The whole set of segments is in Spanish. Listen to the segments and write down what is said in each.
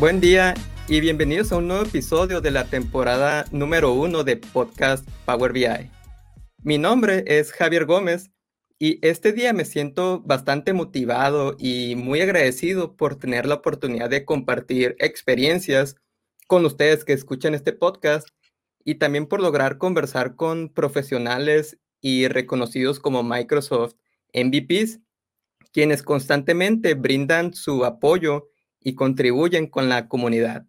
Buen día y bienvenidos a un nuevo episodio de la temporada número uno de Podcast Power BI. Mi nombre es Javier Gómez y este día me siento bastante motivado y muy agradecido por tener la oportunidad de compartir experiencias con ustedes que escuchan este podcast y también por lograr conversar con profesionales y reconocidos como Microsoft MVPs, quienes constantemente brindan su apoyo y contribuyen con la comunidad.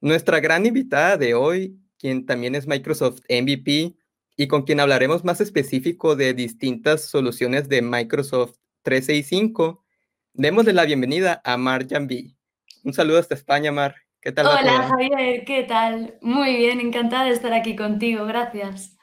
Nuestra gran invitada de hoy, quien también es Microsoft MVP y con quien hablaremos más específico de distintas soluciones de Microsoft 365, démosle la bienvenida a Mar Jambi. Un saludo hasta España, Mar. ¿Qué tal? Hola, Javier, ¿qué tal? Muy bien, encantada de estar aquí contigo, gracias.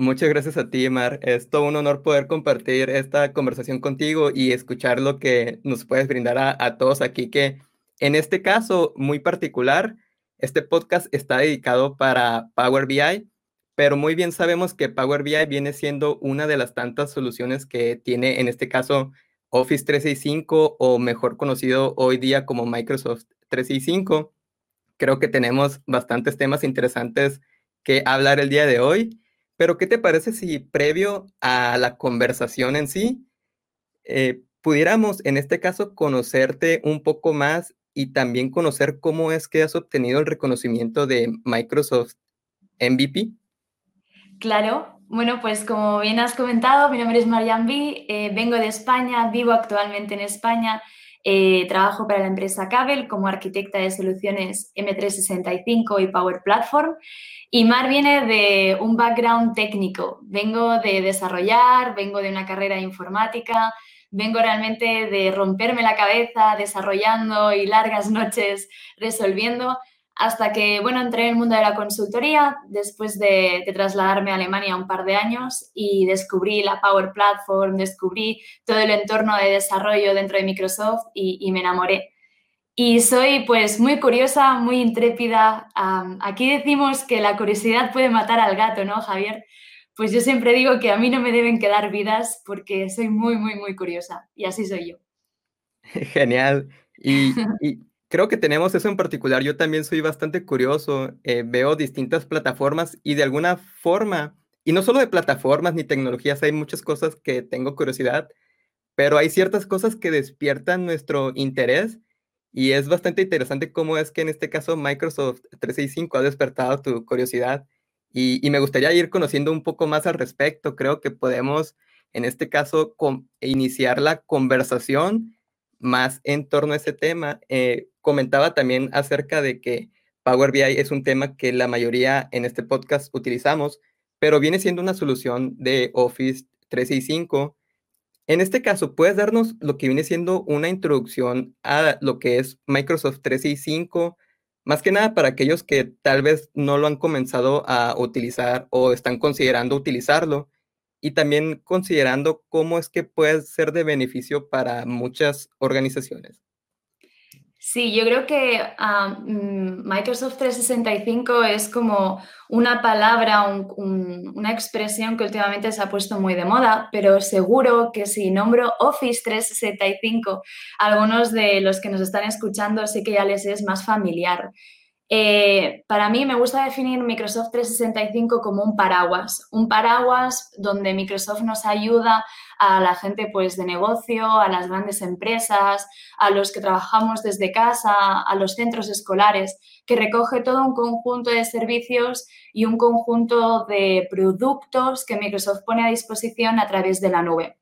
Muchas gracias a ti, Mar. Es todo un honor poder compartir esta conversación contigo y escuchar lo que nos puedes brindar a, todos aquí, que en este caso muy particular, este podcast está dedicado para Power BI, pero muy bien sabemos que Power BI viene siendo una de las tantas soluciones que tiene en este caso Office 365 o mejor conocido hoy día como Microsoft 365. Creo que tenemos bastantes temas interesantes que hablar el día de hoy. Pero, ¿qué te parece si previo a la conversación en sí, eh, pudiéramos en este caso conocerte un poco más y también conocer cómo es que has obtenido el reconocimiento de Microsoft MVP? Claro, bueno, pues como bien has comentado, mi nombre es Marian B, eh, vengo de España, vivo actualmente en España, eh, trabajo para la empresa Cabel como arquitecta de soluciones M365 y Power Platform y Mar viene de un background técnico. Vengo de desarrollar, vengo de una carrera de informática, vengo realmente de romperme la cabeza desarrollando y largas noches resolviendo hasta que, bueno, entré en el mundo de la consultoría después de, trasladarme a Alemania un par de años y descubrí la Power Platform, descubrí todo el entorno de desarrollo dentro de Microsoft y me enamoré. Y soy pues muy curiosa, muy intrépida. aquí decimos que la curiosidad puede matar al gato, ¿no, Javier? Pues yo siempre digo que a mí no me deben quedar vidas porque soy muy, muy, muy curiosa. Y así soy yo. Genial. Y, creo que tenemos eso en particular. Yo también soy bastante curioso. Eh, veo distintas plataformas y de alguna forma, y no solo de plataformas ni tecnologías, hay muchas cosas que tengo curiosidad, pero hay ciertas cosas que despiertan nuestro interés y es bastante interesante cómo es que en este caso Microsoft 365 ha despertado tu curiosidad y, me gustaría ir conociendo un poco más al respecto. Creo que podemos en este caso iniciar la conversación más en torno a ese tema. Eh, comentaba también acerca de que Power BI es un tema que la mayoría en este podcast utilizamos, pero viene siendo una solución de Office 365 en este caso, ¿puedes darnos lo que viene siendo una introducción a lo que es Microsoft 365? Más que nada para aquellos que tal vez no lo han comenzado a utilizar o están considerando utilizarlo y también considerando cómo es que puede ser de beneficio para muchas organizaciones. Sí, yo creo que mm, Microsoft 365 es como una palabra, una expresión que últimamente se ha puesto muy de moda, pero seguro que si nombro Office 365, algunos de los que nos están escuchando sí que ya les es más familiar. Eh, para mí me gusta definir Microsoft 365 como un paraguas, un paraguas donde Microsoft nos ayuda a la gente pues, de negocio, a las grandes empresas, a los que trabajamos desde casa, a los centros escolares, que recoge todo un conjunto de servicios y un conjunto de productos que Microsoft pone a disposición a través de la nube.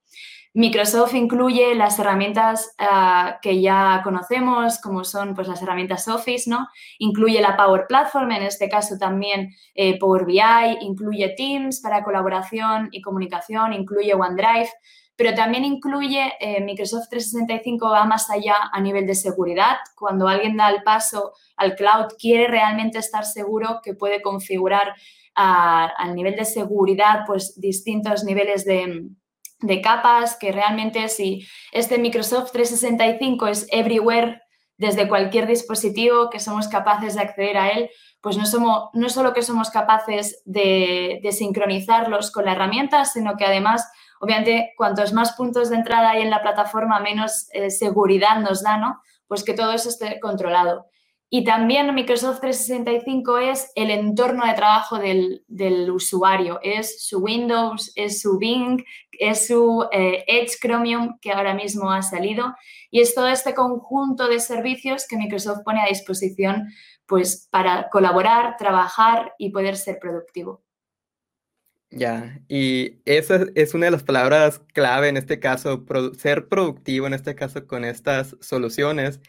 Microsoft incluye las herramientas ah, que ya conocemos, como son pues, las herramientas Office, ¿no? Incluye la Power Platform, en este caso también eh, Power BI, incluye Teams para colaboración y comunicación, incluye OneDrive, pero también incluye eh, Microsoft 365 va más allá a nivel de seguridad. Cuando alguien da el paso al cloud, quiere realmente estar seguro que puede configurar ah, al nivel de seguridad pues, distintos niveles de de capas, que realmente si este Microsoft 365 es everywhere, desde cualquier dispositivo que somos capaces de acceder a él, pues no, somos, no solo que somos capaces de, sincronizarlos con la herramienta, sino que además, obviamente, cuantos más puntos de entrada hay en la plataforma, menos eh, seguridad nos da, ¿no? pues que todo eso esté controlado. Y también Microsoft 365 es el entorno de trabajo del, usuario, es su Windows, es su Bing, es su eh, Edge Chromium que ahora mismo ha salido y es todo este conjunto de servicios que Microsoft pone a disposición pues, para colaborar, trabajar y poder ser productivo. Ya, y esa es una de las palabras clave en este caso, ser productivo en este caso con estas soluciones.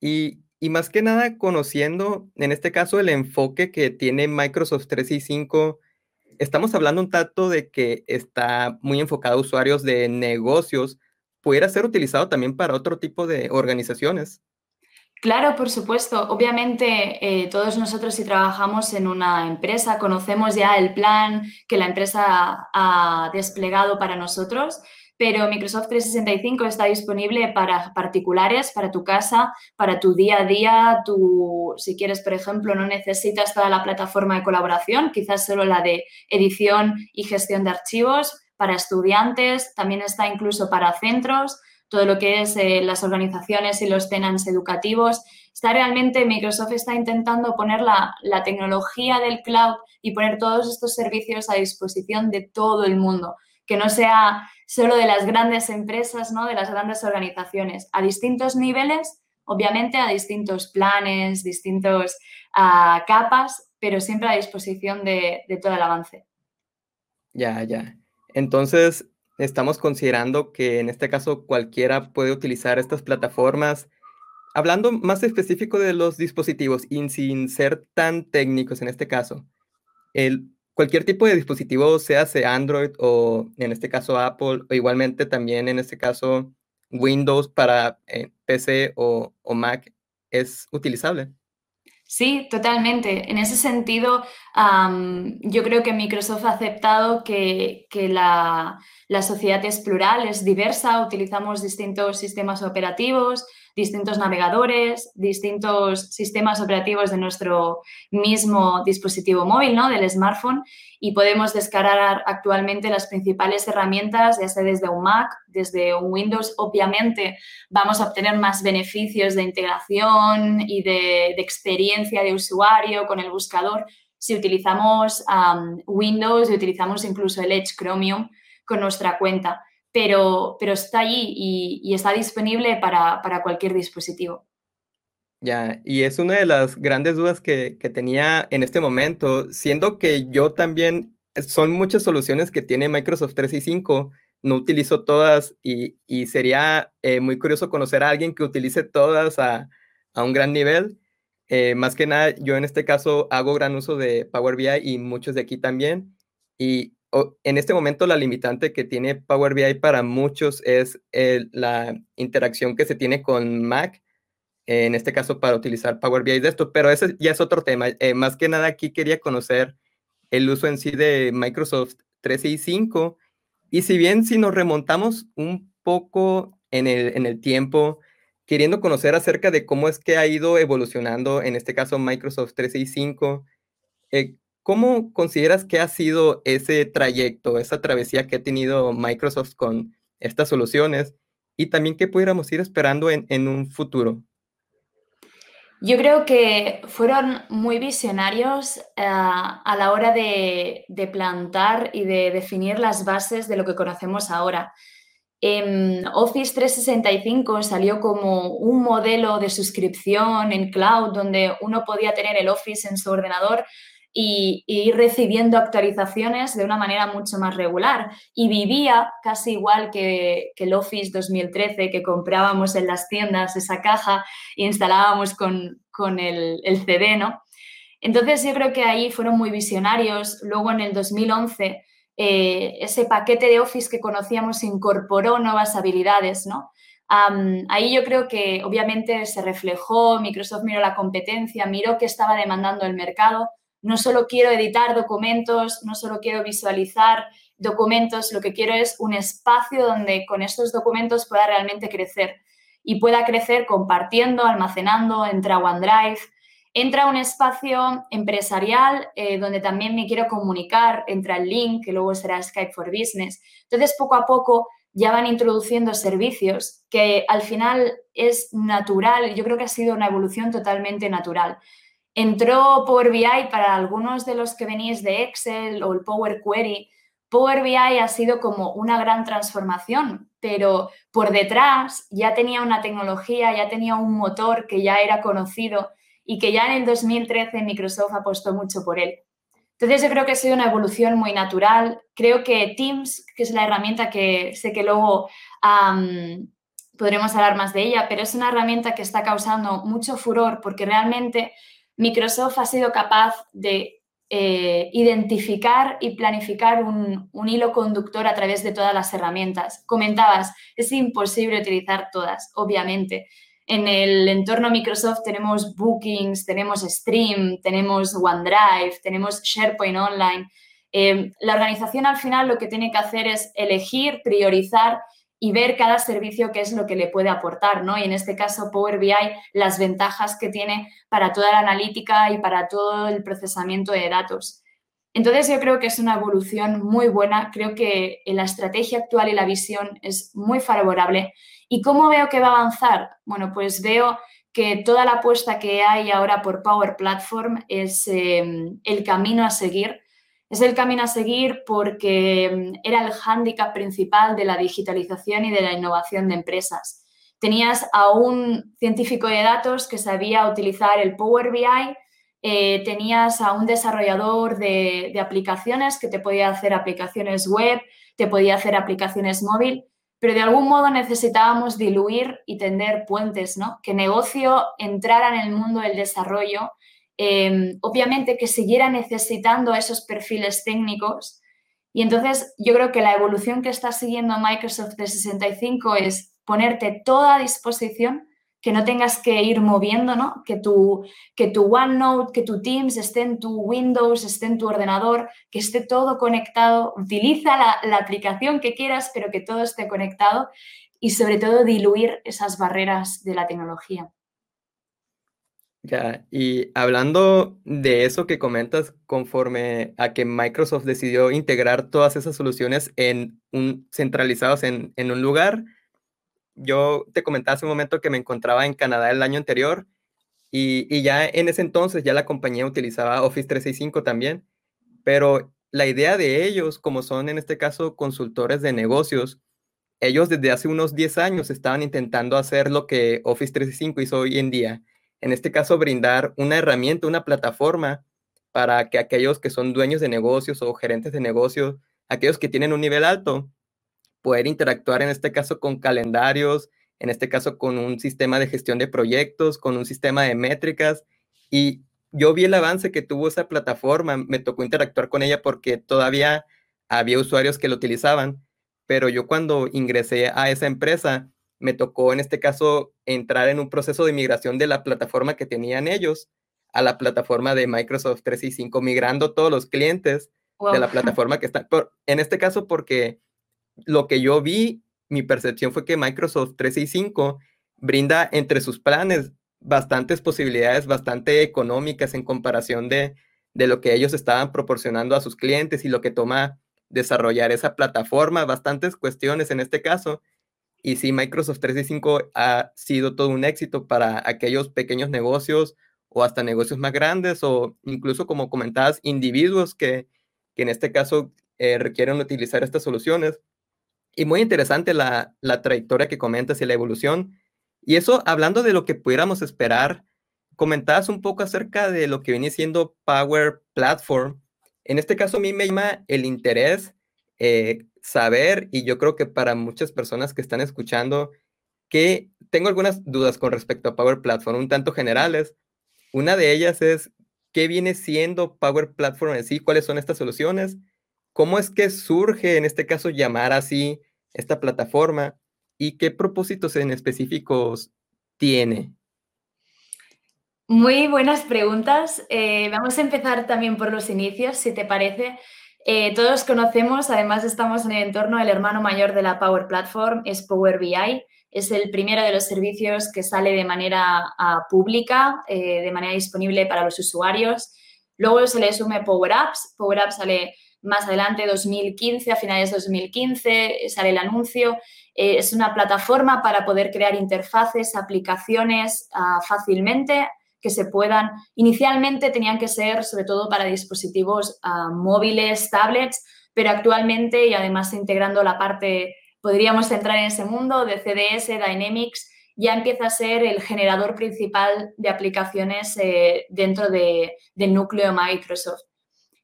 Y y más que nada conociendo, en este caso, el enfoque que tiene Microsoft 365, estamos hablando un tanto de que está muy enfocado a usuarios de negocios, pudiera ser utilizado también para otro tipo de organizaciones. Claro, por supuesto. Obviamente, eh, todos nosotros si trabajamos en una empresa, conocemos ya el plan que la empresa ha desplegado para nosotros pero Microsoft 365 está disponible para particulares, para tu casa, para tu día a día. Tu, si quieres, por ejemplo, no necesitas toda la plataforma de colaboración, quizás solo la de edición y gestión de archivos. Para estudiantes, también está incluso para centros, todo lo que es eh, las organizaciones y los tenants educativos. Está realmente, Microsoft está intentando poner la, la tecnología del cloud y poner todos estos servicios a disposición de todo el mundo que no sea solo de las grandes empresas, ¿no? de las grandes organizaciones, a distintos niveles, obviamente a distintos planes, distintos ah, capas, pero siempre a disposición de, todo el avance. Ya, ya. Entonces, estamos considerando que en este caso cualquiera puede utilizar estas plataformas. Hablando más específico de los dispositivos y sin ser tan técnicos en este caso, el, cualquier tipo de dispositivo, sea Android o en este caso Apple, o igualmente también en este caso Windows para eh, PC o, Mac, es utilizable. Sí, totalmente. En ese sentido, yo creo que Microsoft ha aceptado que, la, la, sociedad es plural, es diversa, utilizamos distintos sistemas operativos, distintos navegadores, distintos sistemas operativos de nuestro mismo dispositivo móvil, ¿no? Del smartphone y podemos descargar actualmente las principales herramientas, ya sea desde un Mac, desde un Windows. Obviamente vamos a obtener más beneficios de integración y de, experiencia de usuario con el buscador si utilizamos Windows y utilizamos incluso el Edge Chromium con nuestra cuenta pero, pero está allí y, está disponible para, cualquier dispositivo. Ya, y es una de las grandes dudas que, tenía en este momento, siendo que yo también, son muchas soluciones que tiene Microsoft 365, no utilizo todas y, sería eh, muy curioso conocer a alguien que utilice todas a, un gran nivel. Eh, más que nada, yo en este caso hago gran uso de Power BI y muchos de aquí también. Y en este momento la limitante que tiene Power BI para muchos es la interacción que se tiene con Mac, en este caso para utilizar Power BI de esto, pero ese ya es otro tema. Eh, más que nada aquí quería conocer el uso en sí de Microsoft 365 y si bien si nos remontamos un poco en el, tiempo, queriendo conocer acerca de cómo es que ha ido evolucionando, en este caso Microsoft 365, eh, ¿Cómo consideras que ha sido ese trayecto, esa travesía que ha tenido Microsoft con estas soluciones y también qué pudiéramos ir esperando en, un futuro? Yo creo que fueron muy visionarios eh, a la hora de, plantar y de definir las bases de lo que conocemos ahora. Office 365 salió como un modelo de suscripción en cloud donde uno podía tener el Office en su ordenador y, ir recibiendo actualizaciones de una manera mucho más regular. Y vivía casi igual que, el Office 2013 que comprábamos en las tiendas, esa caja, e instalábamos con, el, CD, ¿no? Entonces yo creo que ahí fueron muy visionarios. Luego en el 2011 eh, ese paquete de Office que conocíamos incorporó nuevas habilidades, ¿no? ahí yo creo que obviamente se reflejó, Microsoft miró la competencia, miró qué estaba demandando el mercado no solo quiero editar documentos, no solo quiero visualizar documentos, lo que quiero es un espacio donde con estos documentos pueda realmente crecer y pueda crecer compartiendo, almacenando, entra OneDrive, entra un espacio empresarial eh, donde también me quiero comunicar, entra el link, que luego será Skype for Business. Entonces, poco a poco ya van introduciendo servicios que al final es natural, yo creo que ha sido una evolución totalmente natural. Entró Power BI para algunos de los que venís de Excel o el Power Query. Power BI ha sido como una gran transformación, pero por detrás ya tenía una tecnología, ya tenía un motor que ya era conocido y que ya en el 2013 Microsoft apostó mucho por él. Entonces yo creo que ha sido una evolución muy natural. Creo que Teams, que es la herramienta que sé que luego podremos hablar más de ella, pero es una herramienta que está causando mucho furor porque realmente Microsoft ha sido capaz de eh, identificar y planificar un, hilo conductor a través de todas las herramientas. Comentabas, es imposible utilizar todas, obviamente, en el entorno Microsoft tenemos Bookings, tenemos Stream, tenemos OneDrive, tenemos SharePoint Online. Eh, la organización al final lo que tiene que hacer es elegir, priorizar y ver cada servicio qué es lo que le puede aportar, ¿no? Y en este caso Power BI, las ventajas que tiene para toda la analítica y para todo el procesamiento de datos. Entonces yo creo que es una evolución muy buena, creo que la estrategia actual y la visión es muy favorable. ¿Y cómo veo que va a avanzar? Bueno, pues veo que toda la apuesta que hay ahora por Power Platform es em, el camino a seguir. Es el camino a seguir porque em, era el hándicap principal de la digitalización y de la innovación de empresas. Tenías a un científico de datos que sabía utilizar el Power BI, eh, tenías a un desarrollador de, aplicaciones que te podía hacer aplicaciones web, te podía hacer aplicaciones móvil, pero de algún modo necesitábamos diluir y tender puentes, ¿no? Que negocio entrara en el mundo del desarrollo, em, obviamente que siguiera necesitando esos perfiles técnicos. Y entonces yo creo que la evolución que está siguiendo Microsoft 365 es ponerte toda a disposición que no tengas que ir moviendo, ¿no? Que tu, que tu OneNote, que tu Teams esté en tu Windows, esté en tu ordenador, que esté todo conectado. Utiliza la, aplicación que quieras, pero que todo esté conectado y sobre todo diluir esas barreras de la tecnología. Ya, y hablando de eso que comentas, conforme a que Microsoft decidió integrar todas esas soluciones en un, centralizados en, en un lugar, yo te comentaba hace un momento que me encontraba en Canadá el año anterior y, ya en ese entonces ya la compañía utilizaba Office 365 también, pero la idea de ellos, como son en este caso consultores de negocios, ellos desde hace unos 10 años estaban intentando hacer lo que Office 365 hizo hoy en día. En este caso, brindar una herramienta, una plataforma para que aquellos que son dueños de negocios o gerentes de negocios, aquellos que tienen un nivel alto, poder interactuar en este caso con calendarios, en este caso con un sistema de gestión de proyectos, con un sistema de métricas. Y yo vi el avance que tuvo esa plataforma, me tocó interactuar con ella porque todavía había usuarios que lo utilizaban, pero yo cuando ingresé a esa empresa, me tocó en este caso entrar en un proceso de migración de la plataforma que tenían ellos a la plataforma de Microsoft 365, migrando todos los clientes de la plataforma que están. En este caso, porque lo que yo vi, mi percepción fue que Microsoft 365 brinda entre sus planes bastantes posibilidades, bastante económicas en comparación de, de lo que ellos estaban proporcionando a sus clientes y lo que toma desarrollar esa plataforma, bastantes cuestiones en este caso. Y sí, Microsoft 365 ha sido todo un éxito para aquellos pequeños negocios o hasta negocios más grandes o incluso, como comentabas, individuos que, que en este caso eh, requieren utilizar estas soluciones. Y muy interesante la, trayectoria que comentas y la evolución. Y eso, hablando de lo que pudiéramos esperar, comentabas un poco acerca de lo que viene siendo Power Platform. En este caso, a mí me llama el interés eh, saber, y yo creo que para muchas personas que están escuchando, que tengo algunas dudas con respecto a Power Platform, un tanto generales. Una de ellas es, ¿qué viene siendo Power Platform en sí? ¿Cuáles son estas soluciones? ¿Cómo es que surge, en este caso, llamar así esta plataforma y qué propósitos en específicos tiene? Muy buenas preguntas. Eh, vamos a empezar también por los inicios, si te parece. Eh, todos conocemos, además estamos en el entorno, el hermano mayor de la Power Platform es Power BI. Es el primero de los servicios que sale de manera ah, pública, eh, de manera disponible para los usuarios. Luego se le sume Power Apps. Power Apps sale más adelante, 2015, a finales de 2015, sale el anuncio. Eh, es una plataforma para poder crear interfaces, aplicaciones ah, fácilmente que se puedan, inicialmente tenían que ser sobre todo para dispositivos ah, móviles, tablets, pero actualmente y además integrando la parte, podríamos entrar en ese mundo de CDS, Dynamics, ya empieza a ser el generador principal de aplicaciones eh, dentro del núcleo Microsoft.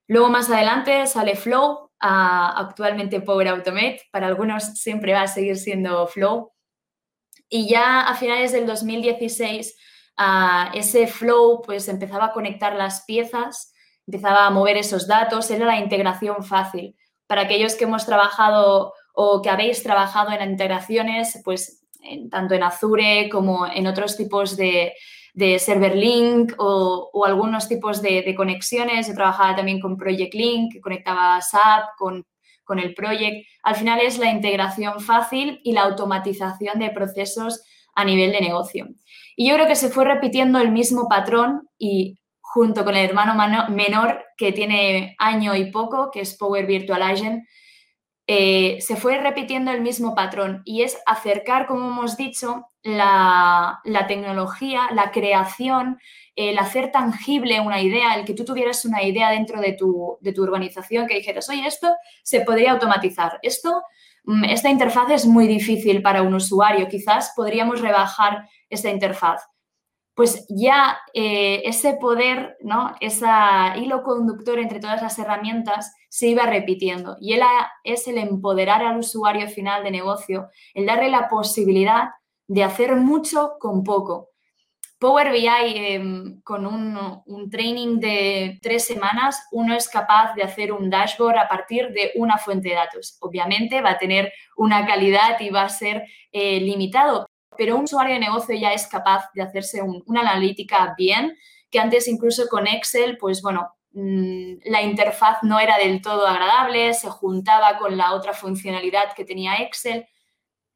Luego más adelante sale Flow, ah, actualmente Power Automate, para algunos siempre va a seguir siendo Flow. Y ya a finales del 2016 ah, ese Flow pues empezaba a conectar las piezas, empezaba a mover esos datos, era la integración fácil. Para aquellos que hemos trabajado o que habéis trabajado en integraciones, pues tanto en Azure como en otros tipos de, server link o, algunos tipos de, conexiones. Yo trabajaba también con Project Link, que conectaba SAP con, con el Project. Al final es la integración fácil y la automatización de procesos a nivel de negocio. Y yo creo que se fue repitiendo el mismo patrón y junto con el hermano menor que tiene año y poco, que es Power Virtual Agent, eh, se fue repitiendo el mismo patrón y es acercar, como hemos dicho, la, tecnología, la creación, el hacer tangible una idea, el que tú tuvieras una idea dentro de tu, de tu organización que dijeras, oye, esto se podría automatizar, esto, mm, esta interfaz es muy difícil para un usuario, quizás podríamos rebajar esta interfaz pues ya eh, ese poder, ¿no? Ese hilo conductor entre todas las herramientas se iba repitiendo. Y él es el empoderar al usuario final de negocio, el darle la posibilidad de hacer mucho con poco. Power BI, em, con un, un, training de tres semanas, uno es capaz de hacer un dashboard a partir de una fuente de datos. Obviamente va a tener una calidad y va a ser eh, limitado, pero un usuario de negocio ya es capaz de hacerse una analítica bien, que antes incluso con Excel, pues bueno, mm, la interfaz no era del todo agradable, se juntaba con la otra funcionalidad que tenía Excel.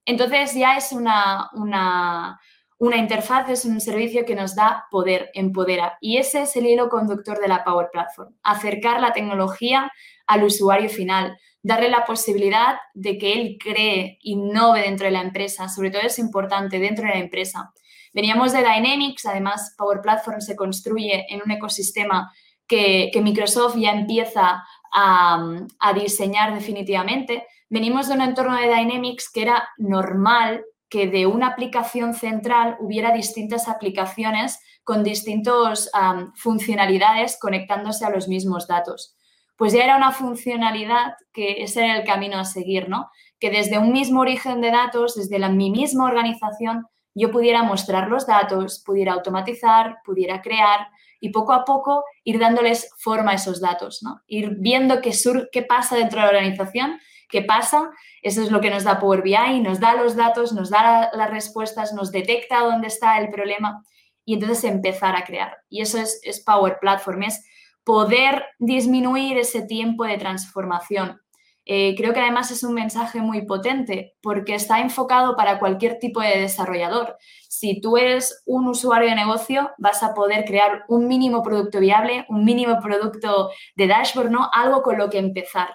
Entonces ya es una, una, una interfaz, es un servicio que nos da poder, empodera. Y ese es el hilo conductor de la Power Platform, acercar la tecnología al usuario final, darle la posibilidad de que él cree, innove dentro de la empresa, sobre todo es importante dentro de la empresa. Veníamos de Dynamics, además Power Platform se construye en un ecosistema que, Microsoft ya empieza a, diseñar definitivamente. Venimos de un entorno de Dynamics que era normal que de una aplicación central hubiera distintas aplicaciones con distintas funcionalidades conectándose a los mismos datos pues ya era una funcionalidad que ese era el camino a seguir, ¿no? Que desde un mismo origen de datos, desde la, mi misma organización, yo pudiera mostrar los datos, pudiera automatizar, pudiera crear y poco a poco ir dándoles forma a esos datos, ¿no? Ir viendo qué, sur, qué pasa dentro de la organización, qué pasa, eso es lo que nos da Power BI, nos da los datos, nos da las respuestas, nos detecta dónde está el problema y entonces empezar a crear. Y eso es, es Power Platform, es poder disminuir ese tiempo de transformación. Eh, creo que además es un mensaje muy potente porque está enfocado para cualquier tipo de desarrollador. Si tú eres un usuario de negocio, vas a poder crear un mínimo producto viable, un mínimo producto de dashboard, ¿no? Algo con lo que empezar.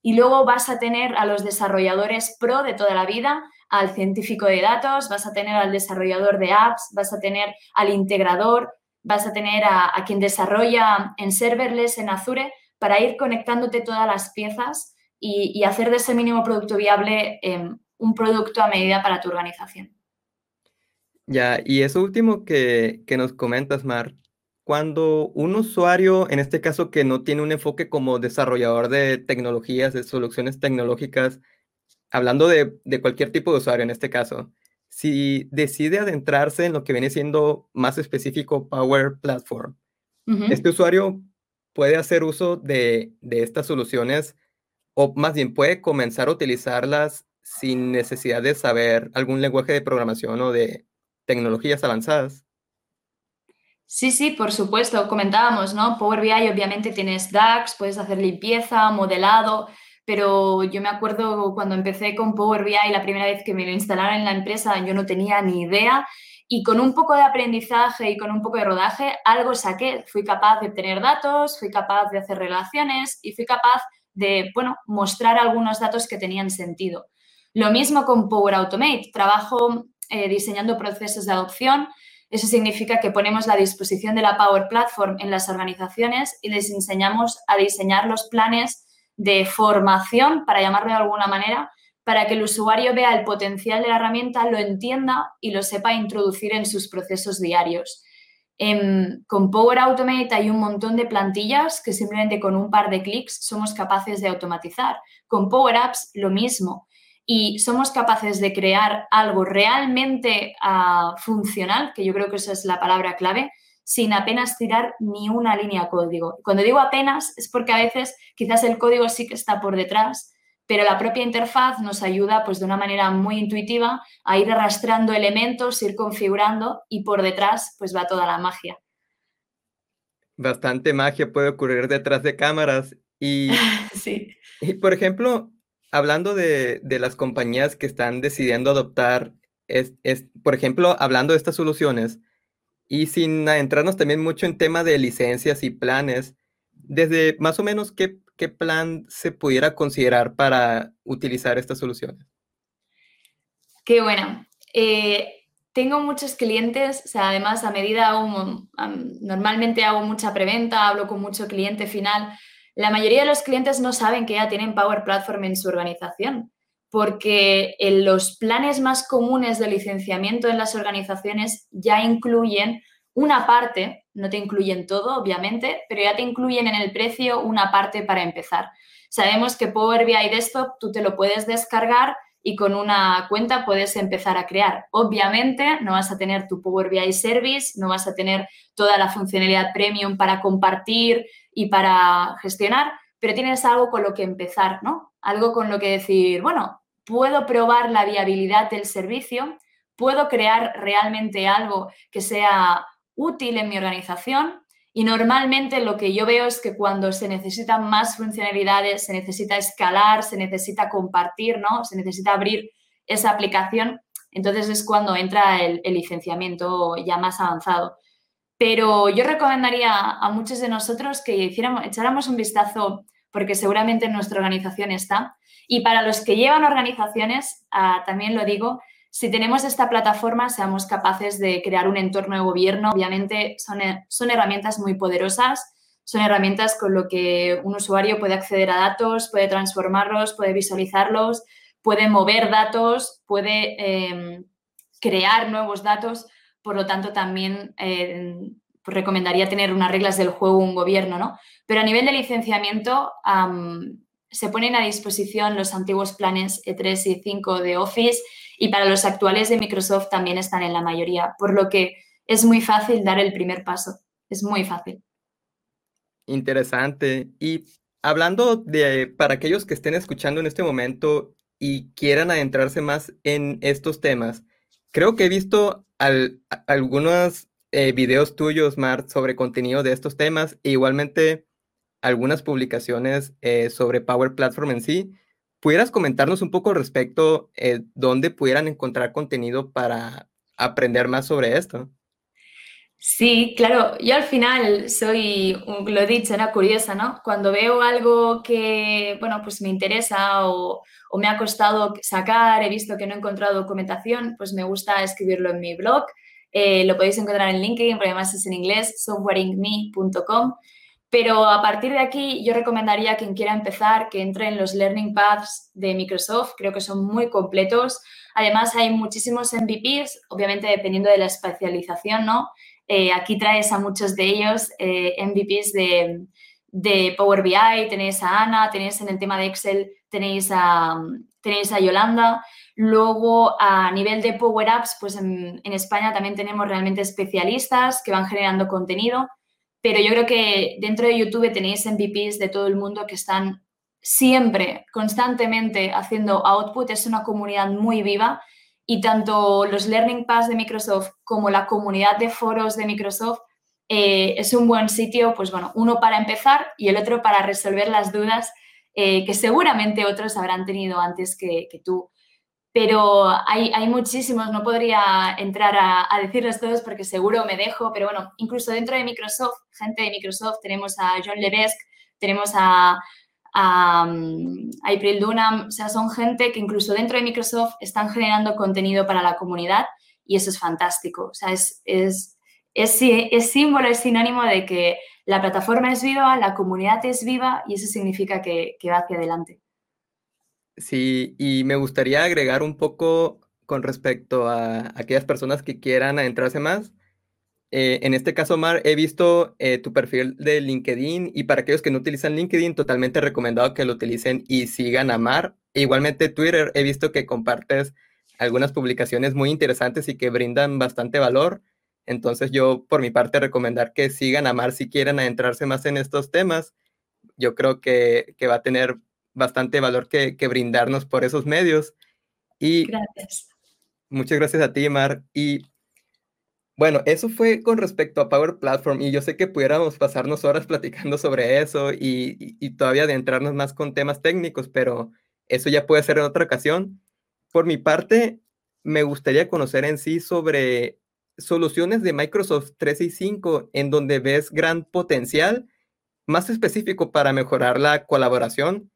Y luego vas a tener a los desarrolladores pro de toda la vida, al científico de datos, vas a tener al desarrollador de apps, vas a tener al integrador, vas a tener a, quien desarrolla en serverless, en Azure, para ir conectándote todas las piezas y, hacer de ese mínimo producto viable em, un producto a medida para tu organización. Ya, y eso último que, que nos comentas, Mar, cuando un usuario, en este caso que no tiene un enfoque como desarrollador de tecnologías, de soluciones tecnológicas, hablando de, de cualquier tipo de usuario en este caso, si decide adentrarse en lo que viene siendo más específico Power Platform, este usuario puede hacer uso de, estas soluciones o más bien puede comenzar a utilizarlas sin necesidad de saber algún lenguaje de programación o de tecnologías avanzadas. Sí, sí, por supuesto. Comentábamos, ¿no? Power BI obviamente tienes DAX, puedes hacer limpieza, modelado, pero yo me acuerdo cuando empecé con Power BI la primera vez que me lo instalaron en la empresa, yo no tenía ni idea y con un poco de aprendizaje y con un poco de rodaje, algo saqué. Fui capaz de obtener datos, fui capaz de hacer relaciones y fui capaz de, bueno, mostrar algunos datos que tenían sentido. Lo mismo con Power Automate. Trabajo eh, diseñando procesos de adopción. Eso significa que ponemos la disposición de la Power Platform en las organizaciones y les enseñamos a diseñar los planes de formación, para llamarlo de alguna manera, para que el usuario vea el potencial de la herramienta, lo entienda y lo sepa introducir en sus procesos diarios. con Power Automate hay un montón de plantillas que simplemente con un par de clics somos capaces de automatizar. Con Power Apps lo mismo. Y somos capaces de crear algo realmente ah, funcional, que yo creo que esa es la palabra clave, sin apenas tirar ni una línea de código. Cuando digo apenas es porque a veces quizás el código sí que está por detrás, pero la propia interfaz nos ayuda pues de una manera muy intuitiva a ir arrastrando elementos, ir configurando y por detrás pues va toda la magia. Bastante magia puede ocurrir detrás de cámaras y, sí. y por ejemplo, hablando de, las compañías que están decidiendo adoptar, es, por ejemplo, hablando de estas soluciones y sin entrarnos también mucho en tema de licencias y planes, desde más o menos qué qué plan se pudiera considerar para utilizar estas soluciones? Qué buena. Eh, tengo muchos clientes, o sea, además a medida hago, normalmente hago mucha preventa, hablo con mucho cliente final. La mayoría de los clientes no saben que ya tienen Power Platform en su organización, porque en los planes más comunes de licenciamiento en las organizaciones ya incluyen una parte, no te incluyen todo, obviamente, pero ya te incluyen en el precio una parte para empezar. Sabemos que Power BI Desktop tú te lo puedes descargar y con una cuenta puedes empezar a crear. Obviamente no vas a tener tu Power BI Service, no vas a tener toda la funcionalidad premium para compartir y para gestionar, pero tienes algo con lo que empezar, ¿no? Algo con lo que decir, bueno, puedo probar la viabilidad del servicio, puedo crear realmente algo que sea útil en mi organización y normalmente lo que yo veo es que cuando se necesitan más funcionalidades, se necesita escalar, se necesita compartir, ¿no? Se necesita abrir esa aplicación, entonces es cuando entra el, licenciamiento ya más avanzado. Pero yo recomendaría a muchos de nosotros que hiciéramos, echáramos un vistazo, porque seguramente en nuestra organización está. Y para los que llevan organizaciones, ah, también lo digo, si tenemos esta plataforma, seamos capaces de crear un entorno de gobierno. Obviamente son, son herramientas muy poderosas, son herramientas con lo que un usuario puede acceder a datos, puede transformarlos, puede visualizarlos, puede mover datos, puede em, crear nuevos datos. Por lo tanto, también pues recomendaría tener unas reglas del juego un gobierno, ¿no? Pero a nivel de licenciamiento, se ponen a disposición los antiguos planes E3 y 5 de Office y para los actuales de Microsoft también están en la mayoría, por lo que es muy fácil dar el primer paso, es muy fácil. Interesante. Y hablando de, para aquellos que estén escuchando en este momento y quieran adentrarse más en estos temas, creo que he visto algunos eh, videos tuyos, Mart, sobre contenido de estos temas e igualmente algunas publicaciones eh, sobre Power Platform en sí. ¿Pudieras comentarnos un poco respecto eh, dónde pudieran encontrar contenido para aprender más sobre esto? Sí, claro, yo al final soy, lo he dicho, era curiosa, ¿no? Cuando veo algo que, bueno, pues me interesa o, me ha costado sacar, he visto que no he encontrado documentación, pues me gusta escribirlo en mi blog. Eh, lo podéis encontrar en LinkedIn, porque además es en inglés, softwareingme.com. Pero a partir de aquí yo recomendaría a quien quiera empezar que entre en los Learning Paths de Microsoft, creo que son muy completos. Además hay muchísimos MVPs, obviamente dependiendo de la especialización, ¿no? Eh, aquí traes a muchos de ellos eh, MVPs de, Power BI, tenéis a Ana, tenéis en el tema de Excel, tenéis a, tenéis a Yolanda. Luego, a nivel de Power Apps, pues en España también tenemos realmente especialistas que van generando contenido pero yo creo que dentro de YouTube tenéis MVPs de todo el mundo que están siempre, constantemente haciendo output. Es una comunidad muy viva y tanto los Learning Pass de Microsoft como la comunidad de foros de Microsoft eh, es un buen sitio, pues bueno, uno para empezar y el otro para resolver las dudas eh, que seguramente otros habrán tenido antes que, que tú pero hay, muchísimos, no podría entrar a, a, decirlos todos porque seguro me dejo, pero bueno, incluso dentro de Microsoft, gente de Microsoft, tenemos a John Levesque, tenemos a, a, April Dunham, o sea, son gente que incluso dentro de Microsoft están generando contenido para la comunidad y eso es fantástico. O sea, es, símbolo, es sinónimo de que la plataforma es viva, la comunidad es viva y eso significa que va hacia adelante. Sí, y me gustaría agregar un poco con respecto a aquellas personas que quieran adentrarse más. Eh, en este caso, Mar, he visto eh, tu perfil de LinkedIn y para aquellos que no utilizan LinkedIn, totalmente recomendado que lo utilicen y sigan a Mar. E igualmente Twitter, he visto que compartes algunas publicaciones muy interesantes y que brindan bastante valor. Entonces yo, por mi parte, recomendar que sigan a Mar si quieren adentrarse más en estos temas. Yo creo que, que va a tener bastante valor que, que brindarnos por esos medios. Y gracias. Muchas gracias a ti, Mar. Y bueno, eso fue con respecto a Power Platform y yo sé que pudiéramos pasarnos horas platicando sobre eso y, y, todavía adentrarnos más con temas técnicos, pero eso ya puede ser en otra ocasión. Por mi parte, me gustaría conocer en sí sobre soluciones de Microsoft 365 en donde ves gran potencial, más específico para mejorar la colaboración.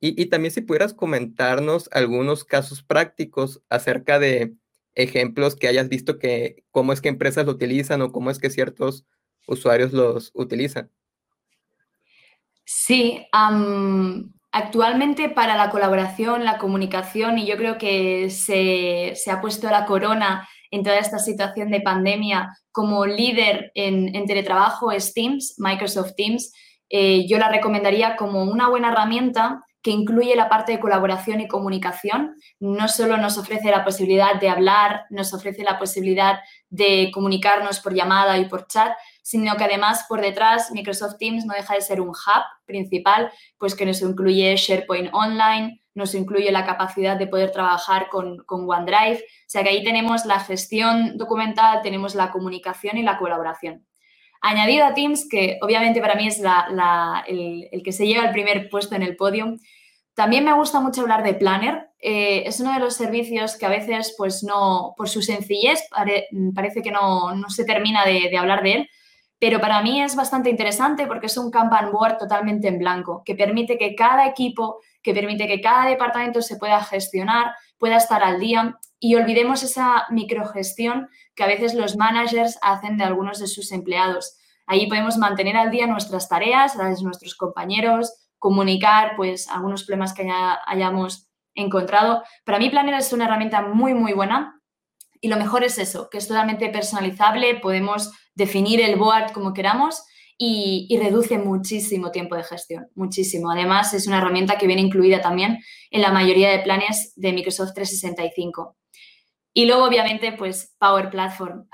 Y, también si pudieras comentarnos algunos casos prácticos acerca de ejemplos que hayas visto que cómo es que empresas lo utilizan o cómo es que ciertos usuarios los utilizan. Sí, actualmente para la colaboración, la comunicación, y yo creo que se, ha puesto la corona en toda esta situación de pandemia como líder en, teletrabajo es Teams, Microsoft Teams. Eh, yo la recomendaría como una buena herramienta que incluye la parte de colaboración y comunicación. No solo nos ofrece la posibilidad de hablar, nos ofrece la posibilidad de comunicarnos por llamada y por chat, sino que además por detrás Microsoft Teams no deja de ser un hub principal, pues que nos incluye SharePoint Online, nos incluye la capacidad de poder trabajar con, con OneDrive. O sea que ahí tenemos la gestión documental, tenemos la comunicación y la colaboración. Añadido a Teams, que obviamente para mí es el, que se lleva el primer puesto en el podio, también me gusta mucho hablar de Planner. Eh, es uno de los servicios que a veces, pues no, por su sencillez, parece que no, se termina de, hablar de él, pero para mí es bastante interesante porque es un Kanban board totalmente en blanco, que permite que cada equipo, que permite que cada departamento se pueda gestionar, pueda estar al día y olvidemos esa microgestión que a veces los managers hacen de algunos de sus empleados. Ahí podemos mantener al día nuestras tareas, las de nuestros compañeros, comunicar pues algunos problemas que hayamos encontrado. Para mí Planner es una herramienta muy, muy buena y lo mejor es eso, que es totalmente personalizable, podemos definir el board como queramos y, reduce muchísimo tiempo de gestión, muchísimo. Además, es una herramienta que viene incluida también en la mayoría de planes de Microsoft 365. Y luego, obviamente, pues Power Platform.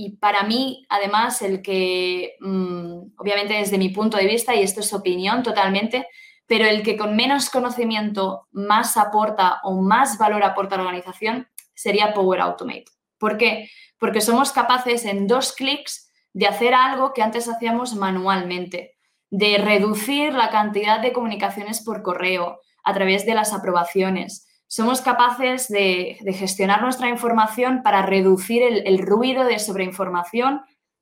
Y para mí, además, el que, mm, obviamente desde mi punto de vista, y esto es opinión totalmente, pero el que con menos conocimiento más aporta o más valor aporta a la organización sería Power Automate. ¿Por qué? Porque somos capaces en dos clics de hacer algo que antes hacíamos manualmente, de reducir la cantidad de comunicaciones por correo a través de las aprobaciones, somos capaces de, gestionar nuestra información para reducir el, ruido de sobreinformación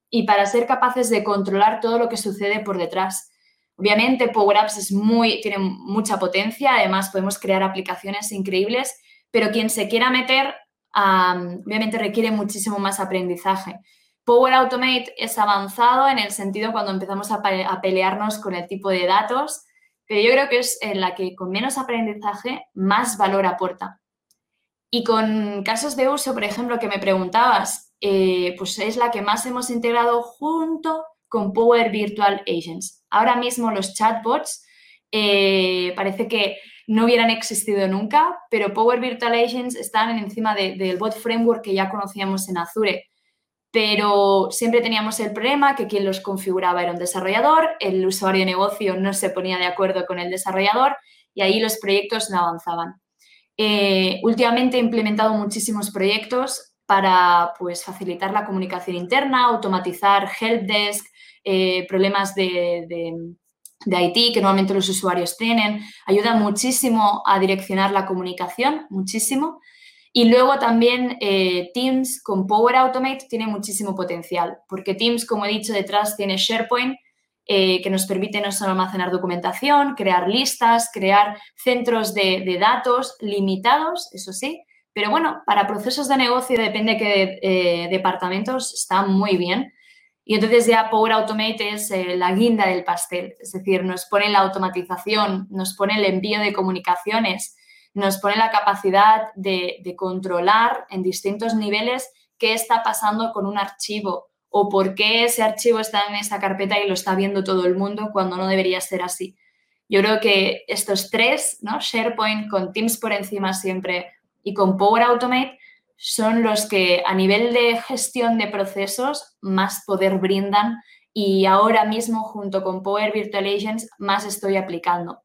y para ser capaces de controlar todo lo que sucede por detrás. Obviamente, Power Apps es muy, tiene mucha potencia, además podemos crear aplicaciones increíbles, pero quien se quiera meter, obviamente requiere muchísimo más aprendizaje. Power Automate es avanzado en el sentido cuando empezamos a, a pelearnos con el tipo de datos pero yo creo que es en la que con menos aprendizaje más valor aporta. Y con casos de uso, por ejemplo, que me preguntabas, eh, pues es la que más hemos integrado junto con Power Virtual Agents. Ahora mismo los chatbots eh, parece que no hubieran existido nunca, pero Power Virtual Agents están encima del bot framework que ya conocíamos en Azure pero siempre teníamos el problema que quien los configuraba era un desarrollador, el usuario de negocio no se ponía de acuerdo con el desarrollador y ahí los proyectos no avanzaban. Eh, últimamente he implementado muchísimos proyectos para pues, facilitar la comunicación interna, automatizar helpdesk, eh, problemas de, de, de IT que normalmente los usuarios tienen. Ayuda muchísimo a direccionar la comunicación, muchísimo. Y luego también eh, Teams con Power Automate tiene muchísimo potencial, porque Teams, como he dicho, detrás tiene SharePoint eh, que nos permite no solo almacenar documentación, crear listas, crear centros de, datos limitados, eso sí, pero bueno, para procesos de negocio depende de qué eh, departamentos está muy bien. Y entonces ya Power Automate es la guinda del pastel, es decir, nos pone la automatización, nos pone el envío de comunicaciones, nos pone la capacidad de, controlar en distintos niveles qué está pasando con un archivo o por qué ese archivo está en esa carpeta y lo está viendo todo el mundo cuando no debería ser así. Yo creo que estos tres, ¿no? SharePoint con Teams por encima siempre y con Power Automate son los que a nivel de gestión de procesos más poder brindan y ahora mismo junto con Power Virtual Agents más estoy aplicando.